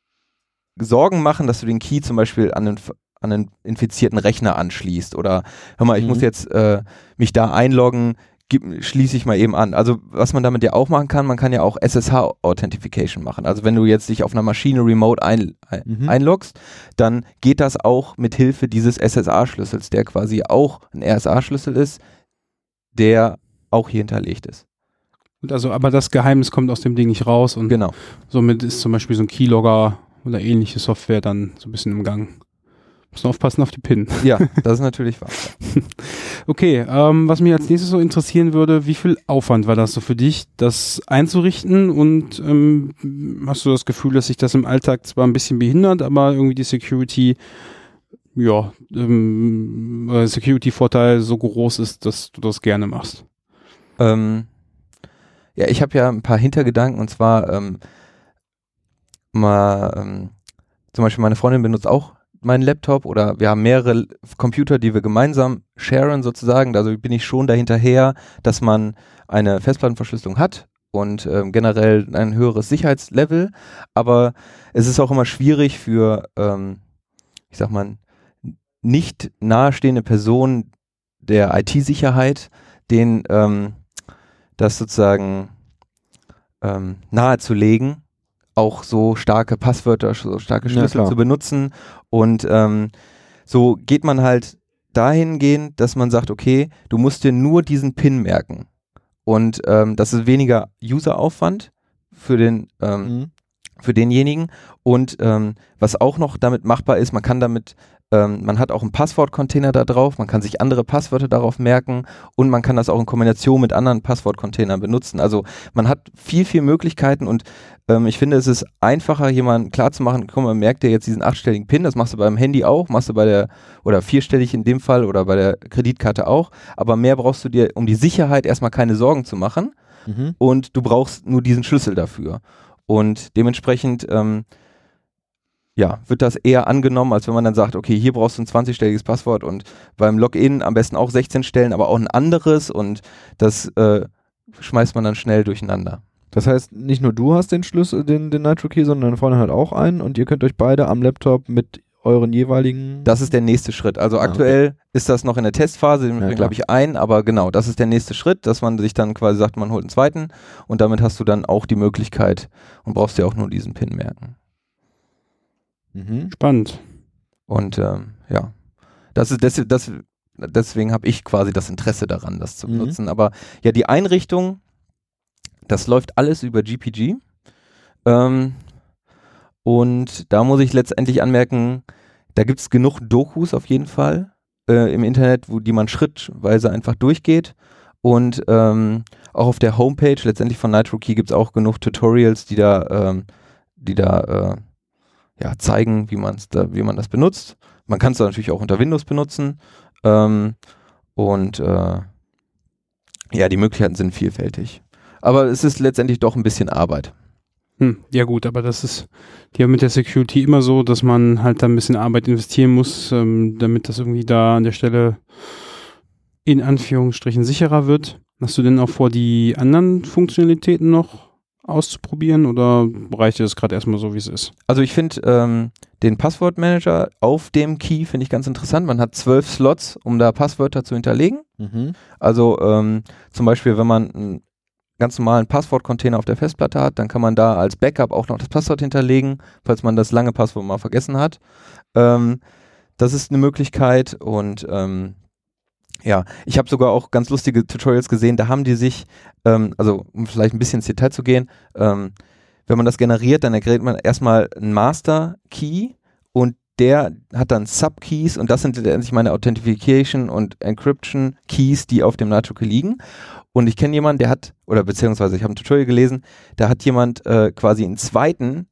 Sorgen machen, dass du den Key zum Beispiel an einen, an einen infizierten Rechner anschließt oder hör mal, ich Mhm. muss jetzt äh, mich da einloggen, gib- schließe ich mal eben an. Also was man damit ja auch machen kann, man kann ja auch SSH-Authentification machen. Also wenn du jetzt dich auf einer Maschine remote ein, ein, Mhm. einloggst, dann geht das auch mit Hilfe dieses SSA-Schlüssels, der quasi auch ein RSA-Schlüssel ist, der auch hier hinterlegt ist. Und also, aber das Geheimnis kommt aus dem Ding nicht raus und Genau. somit ist zum Beispiel so ein Keylogger oder ähnliche Software dann so ein bisschen im Gang. Müssen aufpassen auf die PIN. Ja, das ist natürlich wahr. Okay, ähm, was mich als nächstes so interessieren würde, wie viel Aufwand war das so für dich, das einzurichten und ähm, hast du das Gefühl, dass sich das im Alltag zwar ein bisschen behindert, aber irgendwie die Security, ja, ähm, äh, Security-Vorteil so groß ist, dass du das gerne machst? Ähm, ja, ich habe ja ein paar Hintergedanken und zwar ähm, mal ähm, zum Beispiel meine Freundin benutzt auch meinen Laptop oder wir haben mehrere Computer, die wir gemeinsam sharen sozusagen. Also bin ich schon dahinterher, dass man eine Festplattenverschlüsselung hat und ähm, generell ein höheres Sicherheitslevel. Aber es ist auch immer schwierig für, ähm, ich sag mal, nicht nahestehende Personen der IT-Sicherheit, den ähm, das sozusagen ähm, nahezulegen, auch so starke Passwörter, so starke Ja, Schlüssel klar. zu benutzen. Und ähm, so geht man halt dahingehend, dass man sagt, okay, du musst dir nur diesen PIN merken. Und ähm, das ist weniger Useraufwand für den ähm, Mhm. für denjenigen. Und ähm, was auch noch damit machbar ist, man kann damit, ähm, man hat auch einen Passwortcontainer da drauf, man kann sich andere Passwörter darauf merken und man kann das auch in Kombination mit anderen Passwortcontainern benutzen. Also man hat viel, viel Möglichkeiten und ähm, ich finde, es ist einfacher, jemandem klarzumachen, guck mal, merkt dir jetzt diesen achtstelligen PIN, das machst du beim Handy auch, machst du bei der, oder vierstellig in dem Fall oder bei der Kreditkarte auch, aber mehr brauchst du dir, um die Sicherheit erstmal keine Sorgen zu machen Mhm. und du brauchst nur diesen Schlüssel dafür. Und dementsprechend ähm, ja, wird das eher angenommen, als wenn man dann sagt, okay, hier brauchst du ein 20-stelliges Passwort und beim Login am besten auch 16 Stellen, aber auch ein anderes und das äh, schmeißt man dann schnell durcheinander. Das heißt, nicht nur du hast den Schlüssel, den, den Nitro Key, sondern deine Freundin hat auch einen und ihr könnt euch beide am Laptop mit euren jeweiligen. Das ist der nächste Schritt. Also Ah, aktuell ist das noch in der Testphase, den Ja, glaube ich, ein, aber genau, das ist der nächste Schritt, dass man sich dann quasi sagt, man holt einen zweiten und damit hast du dann auch die Möglichkeit und brauchst dir auch nur diesen PIN merken. Mhm. Spannend. Und ähm, ja, das ist das, das, deswegen habe ich quasi das Interesse daran, das zu Mhm. benutzen. Aber ja, die Einrichtung, das läuft alles über GPG. Ähm, und da muss ich letztendlich anmerken, da gibt es genug Dokus auf jeden Fall äh, im Internet, wo die man schrittweise einfach durchgeht. Und ähm, auch auf der Homepage letztendlich von NitroKey gibt es auch genug Tutorials, die da, ähm, die da äh, ja, zeigen, wie, man's da, wie man das benutzt. Man kann es natürlich auch unter Windows benutzen. Ähm, und äh, ja, die Möglichkeiten sind vielfältig. Aber es ist letztendlich doch ein bisschen Arbeit. Hm, ja gut, aber das ist ja mit der Security immer so, dass man halt da ein bisschen Arbeit investieren muss, ähm, damit das irgendwie da an der Stelle in Anführungsstrichen sicherer wird. Hast du denn auch vor, die anderen Funktionalitäten noch auszuprobieren oder reicht dir das gerade erstmal so, wie es ist? Also ich finde ähm, den Passwortmanager auf dem Key finde ich ganz interessant. Man hat zwölf Slots, um da Passwörter zu hinterlegen. Mhm. Also ähm, zum Beispiel, wenn man einen ganz normalen Passwortcontainer auf der Festplatte hat, dann kann man da als Backup auch noch das Passwort hinterlegen, falls man das lange Passwort mal vergessen hat. Ähm, das ist eine Möglichkeit und ähm, ja, ich habe sogar auch ganz lustige Tutorials gesehen, da haben die sich, ähm, also um vielleicht ein bisschen ins Detail zu gehen, ähm, wenn man das generiert, dann erklärt man erstmal einen Master Key und der hat dann Subkeys und das sind letztendlich meine Authentification und Encryption Keys, die auf dem Nitro liegen. Und ich kenne jemanden, der hat, oder beziehungsweise ich habe ein Tutorial gelesen, da hat jemand äh, quasi einen zweiten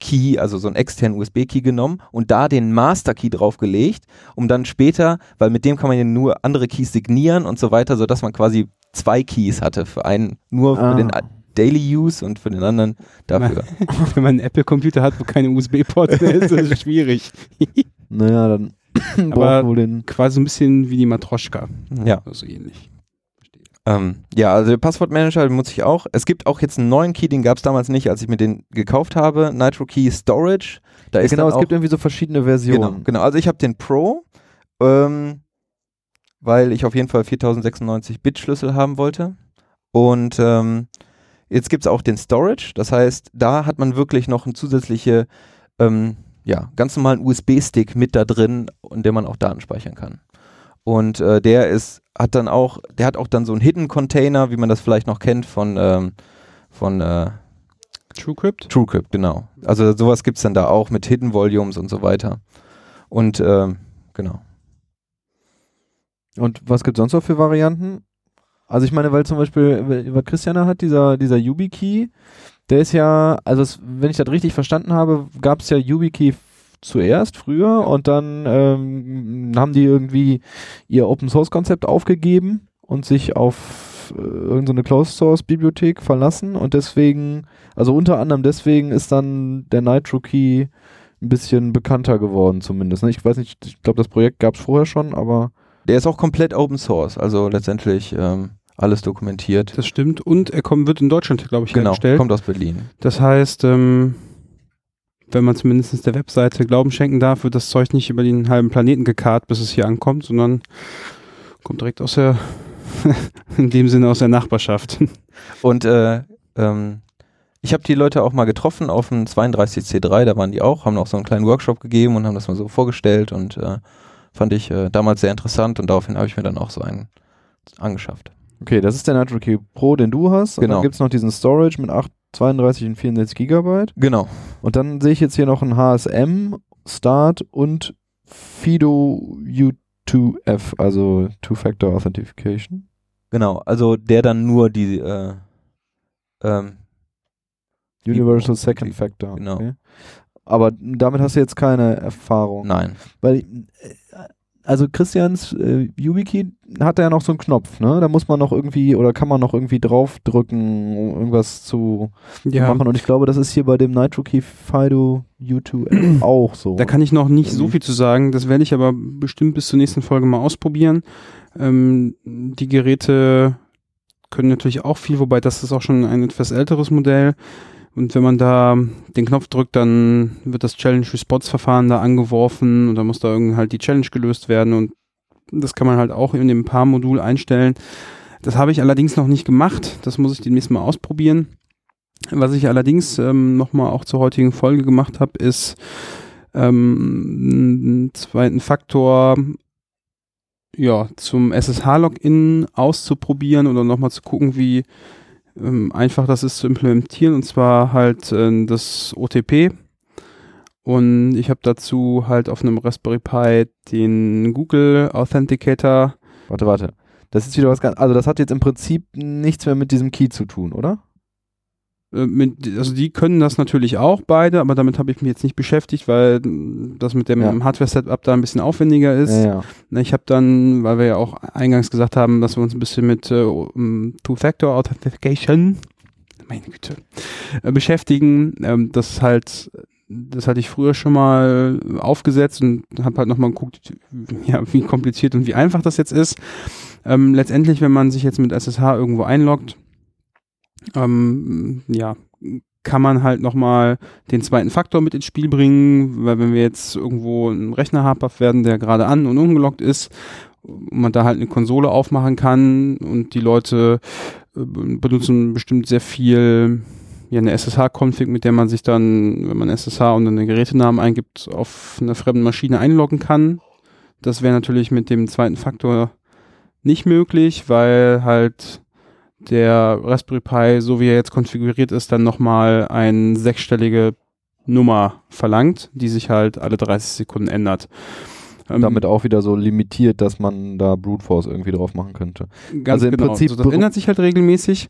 Verschlüsselungskey, also so einen externen USB-Key genommen und da den Master-Key draufgelegt, um dann später, weil mit dem kann man ja nur andere Keys signieren und so weiter, sodass man quasi zwei Keys hatte. Für einen nur Ah. für den Daily Use und für den anderen dafür. Wenn man einen Apple-Computer hat, wo keine USB-Ports mehr ist, ist es schwierig. Naja, dann Aber- braucht wohl den. Quasi ein bisschen wie die Matroschka. Ja. Oder so ähnlich. Ähm, ja, also der Passwortmanager benutze ich auch. Es gibt auch jetzt einen neuen Key, den gab es damals nicht, als ich mir den gekauft habe. Nitro Key Storage. Da ist genau, es gibt irgendwie so verschiedene Versionen. genau, genau. Also ich habe den Pro. Ähm, weil ich auf jeden Fall 4096 Bit Schlüssel haben wollte. Und ähm, jetzt gibt es auch den Storage. Das heißt, da hat man wirklich noch einen zusätzliche, ähm, ja, ganz normalen USB-Stick mit da drin, und dem man auch Daten speichern kann. Und äh, der ist, hat dann auch, der hat auch dann so einen Hidden Container, wie man das vielleicht noch kennt von, ähm, von äh, TrueCrypt? TrueCrypt, genau. Also sowas gibt es dann da auch mit Hidden Volumes und so weiter. Und ähm, genau. Und was gibt es sonst noch für Varianten? Also ich meine, weil zum Beispiel, was Christian da hat, dieser, dieser YubiKey, der ist ja, also es, wenn ich das richtig verstanden habe, gab es ja YubiKey zuerst, früher, und dann ähm, haben die irgendwie ihr Open Source Konzept aufgegeben und sich auf äh, irgendeine Closed Source Bibliothek verlassen und deswegen, also unter anderem deswegen ist dann der Nitro Key ein bisschen bekannter geworden zumindest. Ne? Ich weiß nicht, ich glaube das Projekt gab es vorher schon, aber Der ist auch komplett Open Source, also letztendlich ähm, alles dokumentiert. Das stimmt. Und er kommt, wird in Deutschland, glaube ich, genau, hergestellt. kommt aus Berlin. Das heißt, ähm, wenn man zumindest der Webseite Glauben schenken darf, wird das Zeug nicht über den halben Planeten gekarrt, bis es hier ankommt, sondern kommt direkt aus der, in dem Sinne aus der Nachbarschaft. Und äh, ähm, ich habe die Leute auch mal getroffen auf dem 32C3, da waren die auch, haben auch so einen kleinen Workshop gegeben und haben das mal so vorgestellt und äh, fand ich äh, damals sehr interessant und daraufhin habe ich mir dann auch so einen angeschafft. Okay, das ist der Nitro Key Pro, den du hast. Und Genau. dann gibt es noch diesen Storage mit 8, 32 und 64 Gigabyte. Genau. Und dann sehe ich jetzt hier noch ein HSM, Start und Fido U2F, also Two-Factor Authentication. Genau, also der dann nur die äh, ähm, Universal Second Factor. genau. Okay. Aber damit hast du jetzt keine Erfahrung. nein. Weil, also Christians äh, YubiKey hat ja noch so einen Knopf, ne? Da muss man noch irgendwie, oder kann man noch irgendwie draufdrücken, um irgendwas zu machen. Und ich glaube, das ist hier bei dem Nitro Key Fido U2F auch so. Da kann ich noch nicht so Irgendwie. viel zu sagen. Das werde ich aber bestimmt bis zur nächsten Folge mal ausprobieren. Ähm, die Geräte können natürlich auch viel, wobei das ist auch schon ein etwas älteres Modell. Und wenn man da den Knopf drückt, dann wird das Challenge Response Verfahren da angeworfen und dann muss da irgendwie halt die Challenge gelöst werden und das kann man halt auch in dem PAR-Modul einstellen. Das habe ich allerdings noch nicht gemacht. Das muss ich demnächst mal ausprobieren. Was ich allerdings ähm, nochmal auch zur heutigen Folge gemacht habe, ist ähm, einen zweiten Faktor ja, zum SSH-Login auszuprobieren oder nochmal zu gucken, wie ähm, einfach das ist zu implementieren und zwar halt äh, das OTP. Und ich habe dazu halt auf einem Raspberry Pi den Google Authenticator. Warte, warte. Das ist wieder was ganz, also das hat jetzt im Prinzip nichts mehr mit diesem Key zu tun, oder? Äh, mit, also die können das natürlich auch beide, aber damit habe ich mich jetzt nicht beschäftigt, weil das mit dem Ja. Hardware-Setup da ein bisschen aufwendiger ist. Ja, ja. Ich habe dann, weil wir ja auch eingangs gesagt haben, dass wir uns ein bisschen mit äh, Two-Factor Authentication, meine Güte, äh, beschäftigen. Ähm, das halt, das hatte ich früher schon mal aufgesetzt und habe halt nochmal geguckt, ja, wie kompliziert und wie einfach das jetzt ist. Ähm, letztendlich, wenn man sich jetzt mit SSH irgendwo einloggt, ähm, ja, kann man halt nochmal den zweiten Faktor mit ins Spiel bringen, weil wenn wir jetzt irgendwo einen Rechner habhaft werden, der gerade an und ungeloggt ist, man da halt eine Konsole aufmachen kann und die Leute äh, benutzen bestimmt sehr viel ja, eine SSH-Config, mit der man sich dann, wenn man SSH und dann den Gerätenamen eingibt, auf einer fremden Maschine einloggen kann. Das wäre natürlich mit dem zweiten Faktor nicht möglich, weil halt der Raspberry Pi, so wie er jetzt konfiguriert ist, dann nochmal eine sechsstellige Nummer verlangt, die sich halt alle 30 Sekunden ändert. Ähm, Damit auch wieder so limitiert, dass man da Brute Force irgendwie drauf machen könnte. Ganz also im genau. Prinzip so, das ändert sich halt regelmäßig.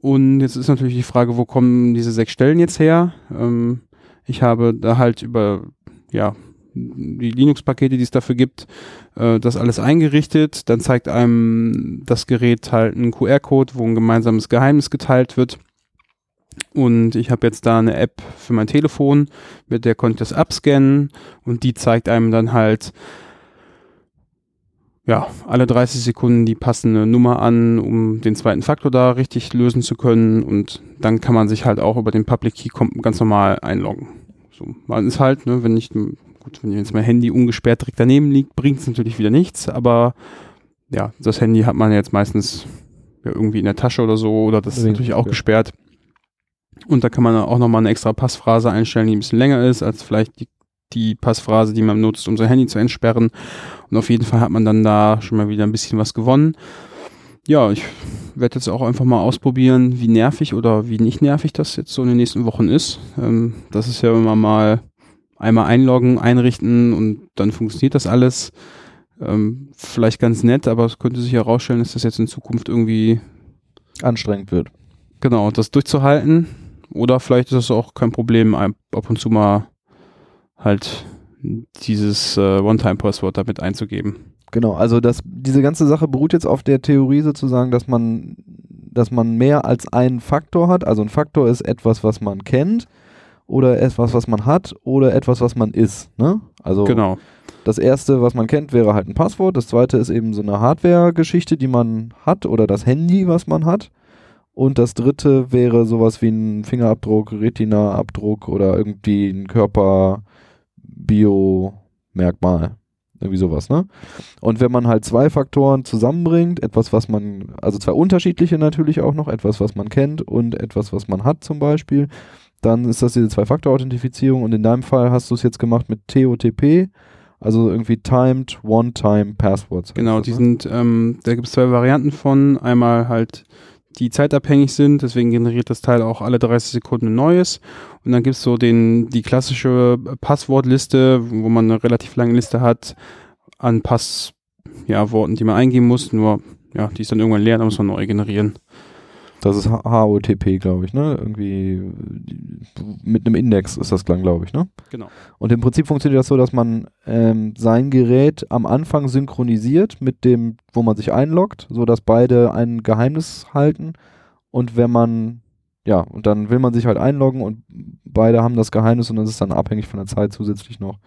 Und jetzt ist natürlich die Frage, wo kommen diese sechs Stellen jetzt her? Ähm, ich habe da halt über, ja, die Linux-Pakete, die es dafür gibt, äh, das alles eingerichtet. Dann zeigt einem das Gerät halt einen QR-Code, wo ein gemeinsames Geheimnis geteilt wird. Und ich habe jetzt da eine App für mein Telefon, mit der konnte ich das abscannen und die zeigt einem dann halt ja, alle 30 Sekunden die passende Nummer an, um den zweiten Faktor da richtig lösen zu können und dann kann man sich halt auch über den Public Key ganz normal einloggen. So, man ist halt, ne, wenn nicht, gut, wenn jetzt mein Handy ungesperrt direkt daneben liegt, bringt es natürlich wieder nichts, aber ja, das Handy hat man jetzt meistens ja, irgendwie in der Tasche oder so oder das ist natürlich auch ja. gesperrt. Und da kann man auch nochmal eine extra Passphrase einstellen, die ein bisschen länger ist als vielleicht die, die Passphrase, die man nutzt, um sein Handy zu entsperren. Und auf jeden Fall hat man dann da schon mal wieder ein bisschen was gewonnen. Ja, ich werde jetzt auch einfach mal ausprobieren, wie nervig oder wie nicht nervig das jetzt so in den nächsten Wochen ist. Ähm, das ist ja immer mal einmal einloggen, einrichten und dann funktioniert das alles. Ähm, vielleicht ganz nett, aber es könnte sich herausstellen, dass das jetzt in Zukunft irgendwie Anstrengend wird. Genau, das durchzuhalten. Oder vielleicht ist es auch kein Problem, ab und zu mal halt dieses äh, One-Time-Passwort damit einzugeben. Genau, also das, diese ganze Sache beruht jetzt auf der Theorie sozusagen, dass man, dass man mehr als einen Faktor hat. Also ein Faktor ist etwas, was man kennt oder etwas, was man hat oder etwas, was man ist. Ne? Also Genau. das erste, was man kennt, wäre halt ein Passwort. Das zweite ist eben so eine Hardware-Geschichte, die man hat oder das Handy, was man hat. Und das dritte wäre sowas wie ein Fingerabdruck, Retina-Abdruck oder irgendwie ein Körper-Bio-Merkmal. Irgendwie sowas, ne? Und wenn man halt zwei Faktoren zusammenbringt, etwas, was man, also zwei unterschiedliche natürlich auch noch, etwas, was man kennt und etwas, was man hat zum Beispiel, dann ist das diese Zwei-Faktor-Authentifizierung und in deinem Fall hast du es jetzt gemacht mit TOTP, also irgendwie Timed One-Time Passwords. Genau, heißt die das, ne? sind, ähm, da gibt es zwei Varianten von. Einmal halt, die zeitabhängig sind, deswegen generiert das Teil auch alle 30 Sekunden ein neues. Und dann gibt es so den, die klassische Passwortliste, wo man eine relativ lange Liste hat an Passworten, ja, die man eingeben muss. Nur, ja, die ist dann irgendwann leer, da muss man neu generieren. Das ist HOTP, glaube ich, ne? Irgendwie mit einem Index ist das dann, glaube ich, ne? Genau. Und im Prinzip funktioniert das so, dass man ähm, sein Gerät am Anfang synchronisiert mit dem, wo man sich einloggt, sodass beide ein Geheimnis halten. Und wenn man, ja, und dann will man sich halt einloggen und beide haben das Geheimnis und das ist dann abhängig von der Zeit zusätzlich noch.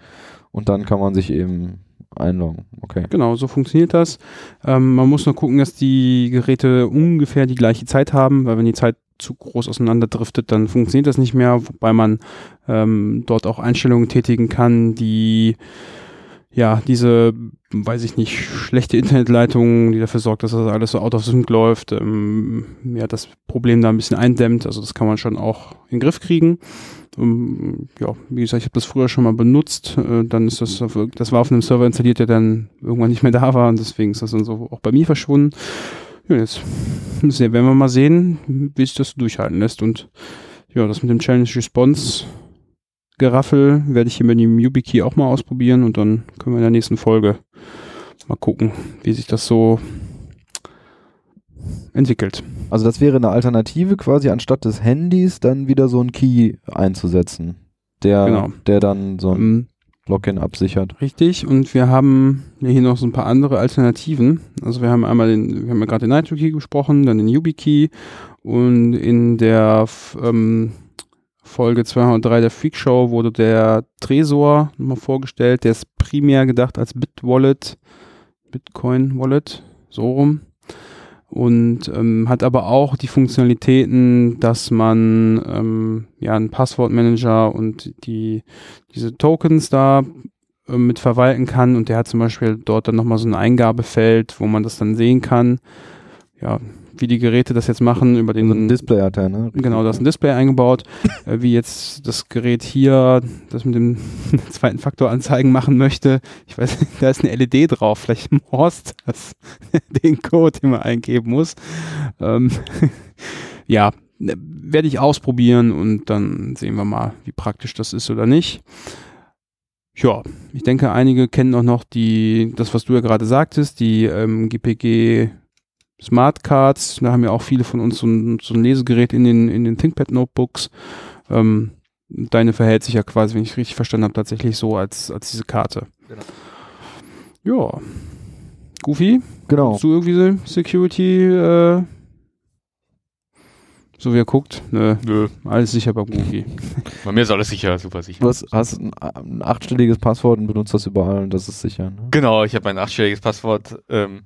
Und dann kann man sich eben einloggen. Okay. Genau, so funktioniert das. Ähm, man muss nur gucken, dass die Geräte ungefähr die gleiche Zeit haben, weil wenn die Zeit zu groß auseinanderdriftet, dann funktioniert das nicht mehr, wobei man ähm, dort auch Einstellungen tätigen kann, die ja diese, weiß ich nicht, schlechte Internetleitung, die dafür sorgt, dass das alles so out of sync läuft, ähm, ja, das Problem da ein bisschen eindämmt. Also das kann man schon auch in den Griff kriegen. Ähm, ja, wie gesagt, ich habe das früher schon mal benutzt. Äh, dann ist das, auf, das war auf einem Server installiert, der dann irgendwann nicht mehr da war und deswegen ist das dann so auch bei mir verschwunden. Ja, jetzt werden wir mal sehen, wie sich das durchhalten lässt. Und ja, das mit dem Challenge Response Geraffel werde ich hier mit dem YubiKey auch mal ausprobieren und dann können wir in der nächsten Folge mal gucken, wie sich das so entwickelt. Also das wäre eine Alternative quasi, anstatt des Handys dann wieder so ein Key einzusetzen, der, Genau. der dann so ein Ähm, Login absichert. Richtig, und wir haben hier noch so ein paar andere Alternativen. Also wir haben einmal den, wir haben ja gerade den Nitro Key gesprochen, dann den YubiKey und in der ähm, Folge 203 der Freak Show wurde der Tresor nochmal vorgestellt. Der ist primär gedacht als Bit-Wallet, Bitcoin-Wallet, so rum. Und ähm, hat aber auch die Funktionalitäten, dass man ähm, ja einen Passwortmanager und die diese Tokens da äh, mit verwalten kann und der hat zum Beispiel dort dann nochmal so ein Eingabefeld, wo man das dann sehen kann. Ja, wie die Geräte das jetzt machen über den So ein Display hat er, ne? Genau, da ist ein Display eingebaut, äh, wie jetzt das Gerät hier das mit dem zweiten Faktor anzeigen machen möchte. Ich weiß nicht, da ist eine LED drauf, vielleicht Horst das, den Code, den man eingeben muss. Ähm, ja, ne, werde ich ausprobieren und dann sehen wir mal, wie praktisch das ist oder nicht. Ja, ich denke, einige kennen auch noch die, das, was du ja gerade sagtest, die ähm, GPG Smart Cards. Da haben ja auch viele von uns so ein, so ein Lesegerät in den, in den ThinkPad Notebooks. Ähm, deine verhält sich ja quasi, wenn ich richtig verstanden habe, tatsächlich so als, als diese Karte. Ja. Goofy, Genau. hast du irgendwie Security, äh, so wie er guckt? Nö, Nö, alles sicher beim Goofy. bei mir ist alles sicher, super sicher. Du hast, hast ein, ein achtstelliges Passwort und benutzt das überall und das ist sicher. Ne? Genau, ich habe mein achtstelliges Passwort. Ähm,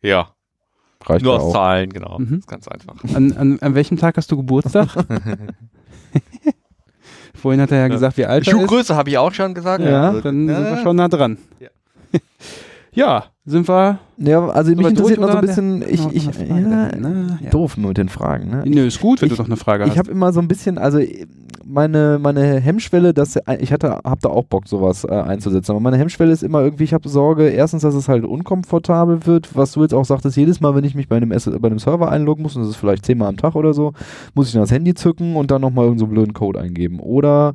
ja, Reicht nur ja aus auch. Zahlen, genau. Mhm. Ist ganz einfach. An, an, an welchem Tag hast du Geburtstag? Vorhin hat er ja gesagt, wie alt er ist. Schuhgröße habe ich auch schon gesagt. Ja, Also, dann ja, sind wir schon nah dran. Ja. Ja, Sind wir? Ja, also mich interessiert noch so ein bisschen, ich, Noch- ich, Frage ja, ne? Ja. doof mit den Fragen, ne? Nö, ist gut, wenn ich- du doch eine Frage Ich hast. habe immer so ein bisschen, also meine, meine Hemmschwelle, dass ich hatte, hab da auch Bock, sowas äh, einzusetzen. Aber meine Hemmschwelle ist immer irgendwie, ich habe Sorge, erstens, dass es halt unkomfortabel wird, was du jetzt auch sagtest, jedes Mal, wenn ich mich bei einem, bei einem Server einloggen muss, und das ist vielleicht zehnmal am Tag oder so, muss ich dann das Handy zücken und dann nochmal irgendeinen so blöden Code eingeben. Oder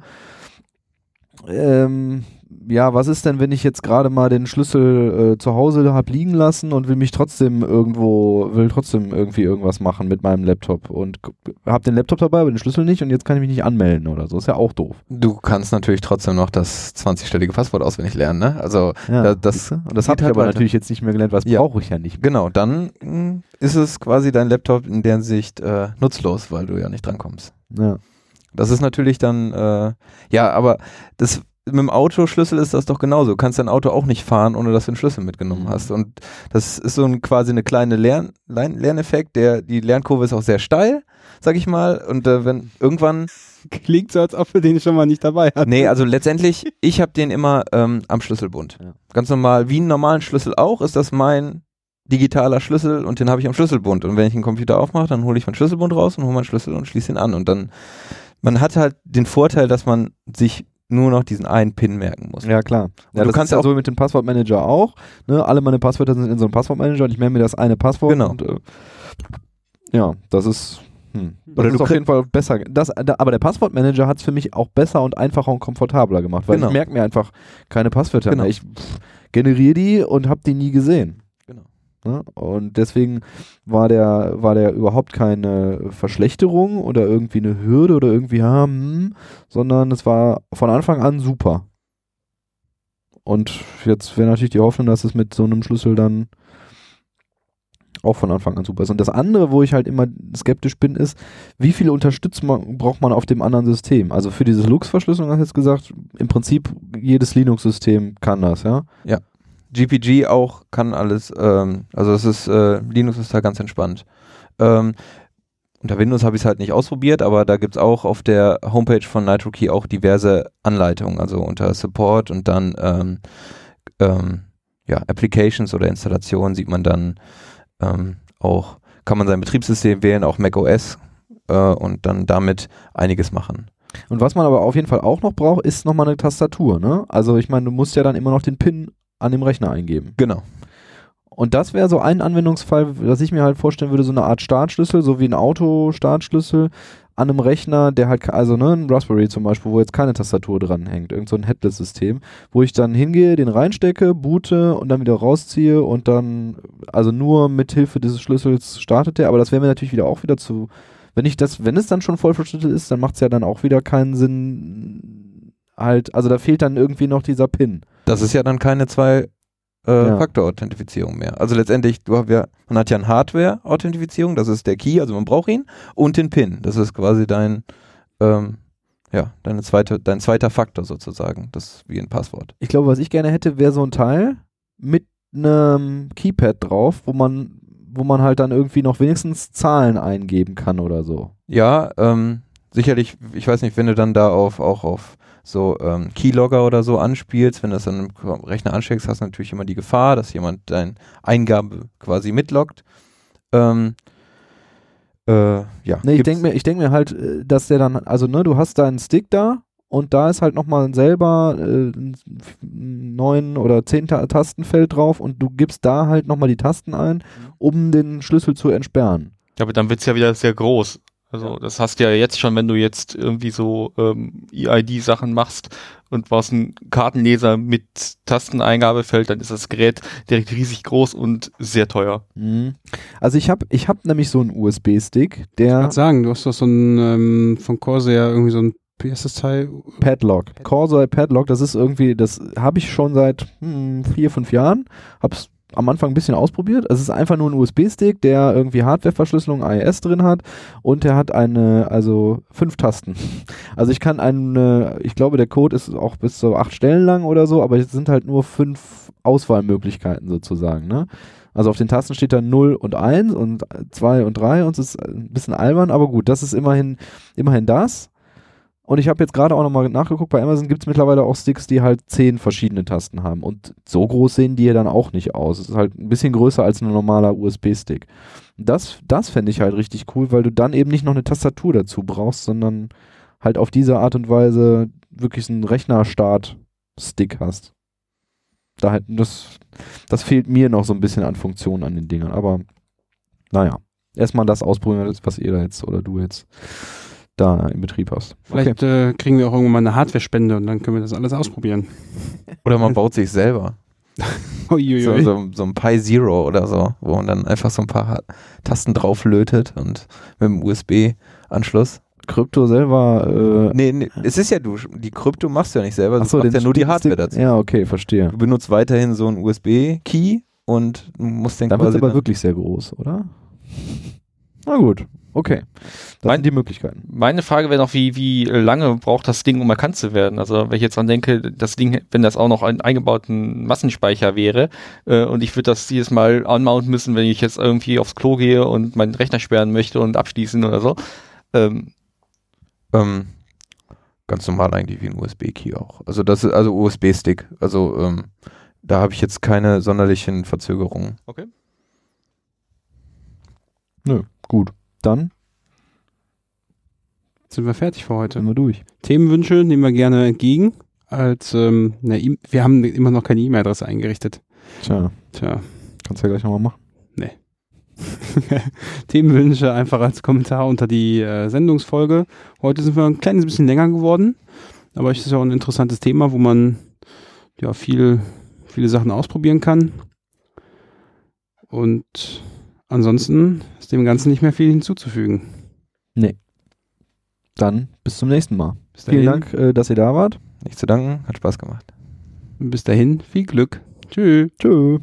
ähm, ja, was ist denn, wenn ich jetzt gerade mal den Schlüssel äh, zu Hause habe liegen lassen und will mich trotzdem irgendwo, will trotzdem irgendwie irgendwas machen mit meinem Laptop und habe den Laptop dabei, aber den Schlüssel nicht und jetzt kann ich mich nicht anmelden oder so. Ist ja auch doof. Du kannst natürlich trotzdem noch das 20-stellige Passwort auswendig lernen, ne? Also Ja, da, das und das habe ich halt aber weiter. natürlich jetzt nicht mehr gelernt, was Ja. brauche ich ja nicht. Genau, dann mh, ist es quasi dein Laptop in der Sicht äh, nutzlos, weil du ja nicht drankommst. Ja. Das ist natürlich dann, äh, ja, aber das mit dem Autoschlüssel ist das doch genauso. Du kannst dein Auto auch nicht fahren, ohne dass du den Schlüssel mitgenommen Mhm. hast. Und das ist so ein, quasi eine kleine Lern, Lern Lerneffekt. Der, die Lernkurve ist auch sehr steil, sag ich mal. Und äh, wenn irgendwann, Klingt so, als ob wir den schon mal nicht dabei hatten. nee, also letztendlich, ich habe den immer ähm, am Schlüsselbund. Ja. Ganz normal, wie einen normalen Schlüssel auch, ist das mein digitaler Schlüssel und den habe ich am Schlüsselbund. Und wenn ich den Computer aufmache, dann hole ich meinen Schlüsselbund raus und hole meinen Schlüssel und schließe ihn an. Und dann, man hat halt den Vorteil, dass man sich nur noch diesen einen Pin merken muss. Ja, klar. Ja, du kannst ja so mit dem Passwortmanager auch. Ne? Alle meine Passwörter sind in so einem Passwortmanager und ich merke mir das eine Passwort. Genau. Und, äh, ja, das ist. Hm. Das Oder ist du auf jeden Fall besser. Das, da, aber der Passwortmanager hat es für mich auch besser und einfacher und komfortabler gemacht, weil Genau. ich merke mir einfach keine Passwörter Genau. mehr. Ich pff, generiere die und habe die nie gesehen. Ne? Und deswegen war der, war der überhaupt keine Verschlechterung oder irgendwie eine Hürde oder irgendwie, ja, hm, sondern es war von Anfang an super. Und jetzt wäre natürlich die Hoffnung, dass es mit so einem Schlüssel dann auch von Anfang an super ist. Und das andere, wo ich halt immer skeptisch bin, ist, wie viel Unterstützung braucht man auf dem anderen System? Also für diese Lux-Verschlüsselung hast du jetzt gesagt, im Prinzip jedes Linux-System kann das, ja? GPG auch kann alles, ähm, also es ist, äh, Linux ist da ganz entspannt. Ähm, unter Windows habe ich es halt nicht ausprobiert, aber da gibt es auch auf der Homepage von NitroKey auch diverse Anleitungen, also unter Support und dann ähm, ähm, ja, Applications oder Installationen sieht man dann ähm, auch, kann man sein Betriebssystem wählen, auch macOS äh, und dann damit einiges machen. Und was man aber auf jeden Fall auch noch braucht, ist nochmal eine Tastatur, ne? Also ich meine, du musst ja dann immer noch den PIN an dem Rechner eingeben. Genau. Und das wäre so ein Anwendungsfall, dass ich mir halt vorstellen würde, so eine Art Startschlüssel, so wie ein Auto-Startschlüssel an einem Rechner, der halt, also ne, ein Raspberry zum Beispiel, wo jetzt keine Tastatur dran hängt, irgend so ein Headless-System, wo ich dann hingehe, den reinstecke, boote und dann wieder rausziehe und dann, also nur mit Hilfe dieses Schlüssels startet der, aber das wäre mir natürlich wieder auch wieder zu, wenn ich das, wenn es dann schon voll verschlüsselt ist, dann macht es ja dann auch wieder keinen Sinn, halt, also da fehlt dann irgendwie noch dieser Pin. Das ist ja dann keine zwei äh, Ja. Faktor-Authentifizierung mehr. Also letztendlich, du ja, man hat ja eine Hardware-Authentifizierung, das ist der Key, also man braucht ihn, und den PIN. Das ist quasi dein, ähm, ja, deine zweite, dein zweiter Faktor sozusagen. Das ist wie ein Passwort. Ich glaube, was ich gerne hätte, wäre so ein Teil mit einem Keypad drauf, wo man, wo man halt dann irgendwie noch wenigstens Zahlen eingeben kann oder so. Ja, ähm, sicherlich, ich weiß nicht, wenn du dann da auf, auch auf so ähm, Keylogger oder so anspielst, wenn du das dann im Rechner ansteckst, hast du natürlich immer die Gefahr, dass jemand deine Eingabe quasi mitloggt. Ähm, äh, ja, Ne, ich denke mir, ich denk mir halt, äh, dass der dann, also ne, du hast deinen Stick da und da ist halt nochmal selber äh, ein neun oder zehn Ta Tastenfeld drauf und du gibst da halt nochmal die Tasten ein, um den Schlüssel zu entsperren. Ja, aber dann wird's ja wieder sehr groß. Also das hast du ja jetzt schon, wenn du jetzt irgendwie so ähm, EID-Sachen machst und brauchst einen Kartenleser mit Tasteneingabefeld, dann ist das Gerät direkt riesig groß und sehr teuer. Mhm. Also ich habe ich hab nämlich so einen USB-Stick, Ich der wollte sagen, du hast doch so ein ähm, von Corsair irgendwie so ein wie heißt das Teil? Padlock. Corsair Padlock, das ist irgendwie, das habe ich schon seit hm, vier, fünf Jahren. Hab's am Anfang ein bisschen ausprobiert. Es ist einfach nur ein USB-Stick, der irgendwie Hardware-Verschlüsselung AES drin hat und der hat eine, also fünf Tasten. Also ich kann eine, ich glaube der Code ist auch bis zu acht Stellen lang oder so, aber es sind halt nur fünf Auswahlmöglichkeiten sozusagen, ne? Also auf den Tasten steht da 0 und 1 und 2 und 3 und es ist ein bisschen albern, aber gut, das ist immerhin, immerhin das. Und ich habe jetzt gerade auch nochmal nachgeguckt, bei Amazon gibt es mittlerweile auch Sticks, die halt zehn verschiedene Tasten haben. Und so groß sehen die ja dann auch nicht aus. Es ist halt ein bisschen größer als ein normaler USB-Stick. Das, das fände ich halt richtig cool, weil du dann eben nicht noch eine Tastatur dazu brauchst, sondern halt auf diese Art und Weise wirklich einen Rechnerstart-Stick hast. Da halt, das, das fehlt mir noch so ein bisschen an Funktionen an den Dingern. Aber naja, erstmal das ausprobieren, was ihr da jetzt oder du jetzt da im Betrieb hast. Vielleicht äh, kriegen wir auch irgendwann mal eine Hardware-Spende und dann können wir das alles ausprobieren. Oder man baut sich selber. So, so, so ein Pi Zero oder so, wo man dann einfach so ein paar Tasten drauf lötet und mit dem USB-Anschluss. Krypto selber. Äh, Nee, nee, es ist ja du, die Krypto machst du ja nicht selber, du achso, machst den ja nur die Hardware dazu. Ja, okay, verstehe. Du benutzt weiterhin so einen USB-Key und musst den Dann wird quasi es aber wirklich sehr groß, oder? Na gut, okay. Das Mein- sind die Möglichkeiten. Meine Frage wäre noch, wie, wie lange braucht das Ding, um erkannt zu werden? Also, wenn ich jetzt dran denke, das Ding, wenn das auch noch einen eingebauten Massenspeicher wäre äh, und ich würde das jedes Mal anmounten müssen, wenn ich jetzt irgendwie aufs Klo gehe und meinen Rechner sperren möchte und abschließen oder so. Ähm, Ähm, ganz normal eigentlich wie ein USB-Key auch. Also das ist also USB-Stick. Also ähm, da habe ich jetzt keine sonderlichen Verzögerungen. Nö, gut. Dann Sind wir fertig für heute. sind wir durch. Themenwünsche nehmen wir gerne entgegen. Als, ähm, eine e wir haben immer noch keine E-Mail-Adresse eingerichtet. Tja, Tja. kannst ja gleich nochmal machen. Themenwünsche einfach als Kommentar unter die äh, Sendungsfolge. Heute sind wir ein kleines bisschen länger geworden, aber es ist ja auch ein interessantes Thema, wo man ja viel, viele Sachen ausprobieren kann. Und ansonsten ist dem Ganzen nicht mehr viel hinzuzufügen. Dann bis zum nächsten Mal. Bis Vielen dahin, Dank, äh, dass ihr da wart. Nicht zu danken, hat Spaß gemacht. Bis dahin, viel Glück. Tschüss. Tschö.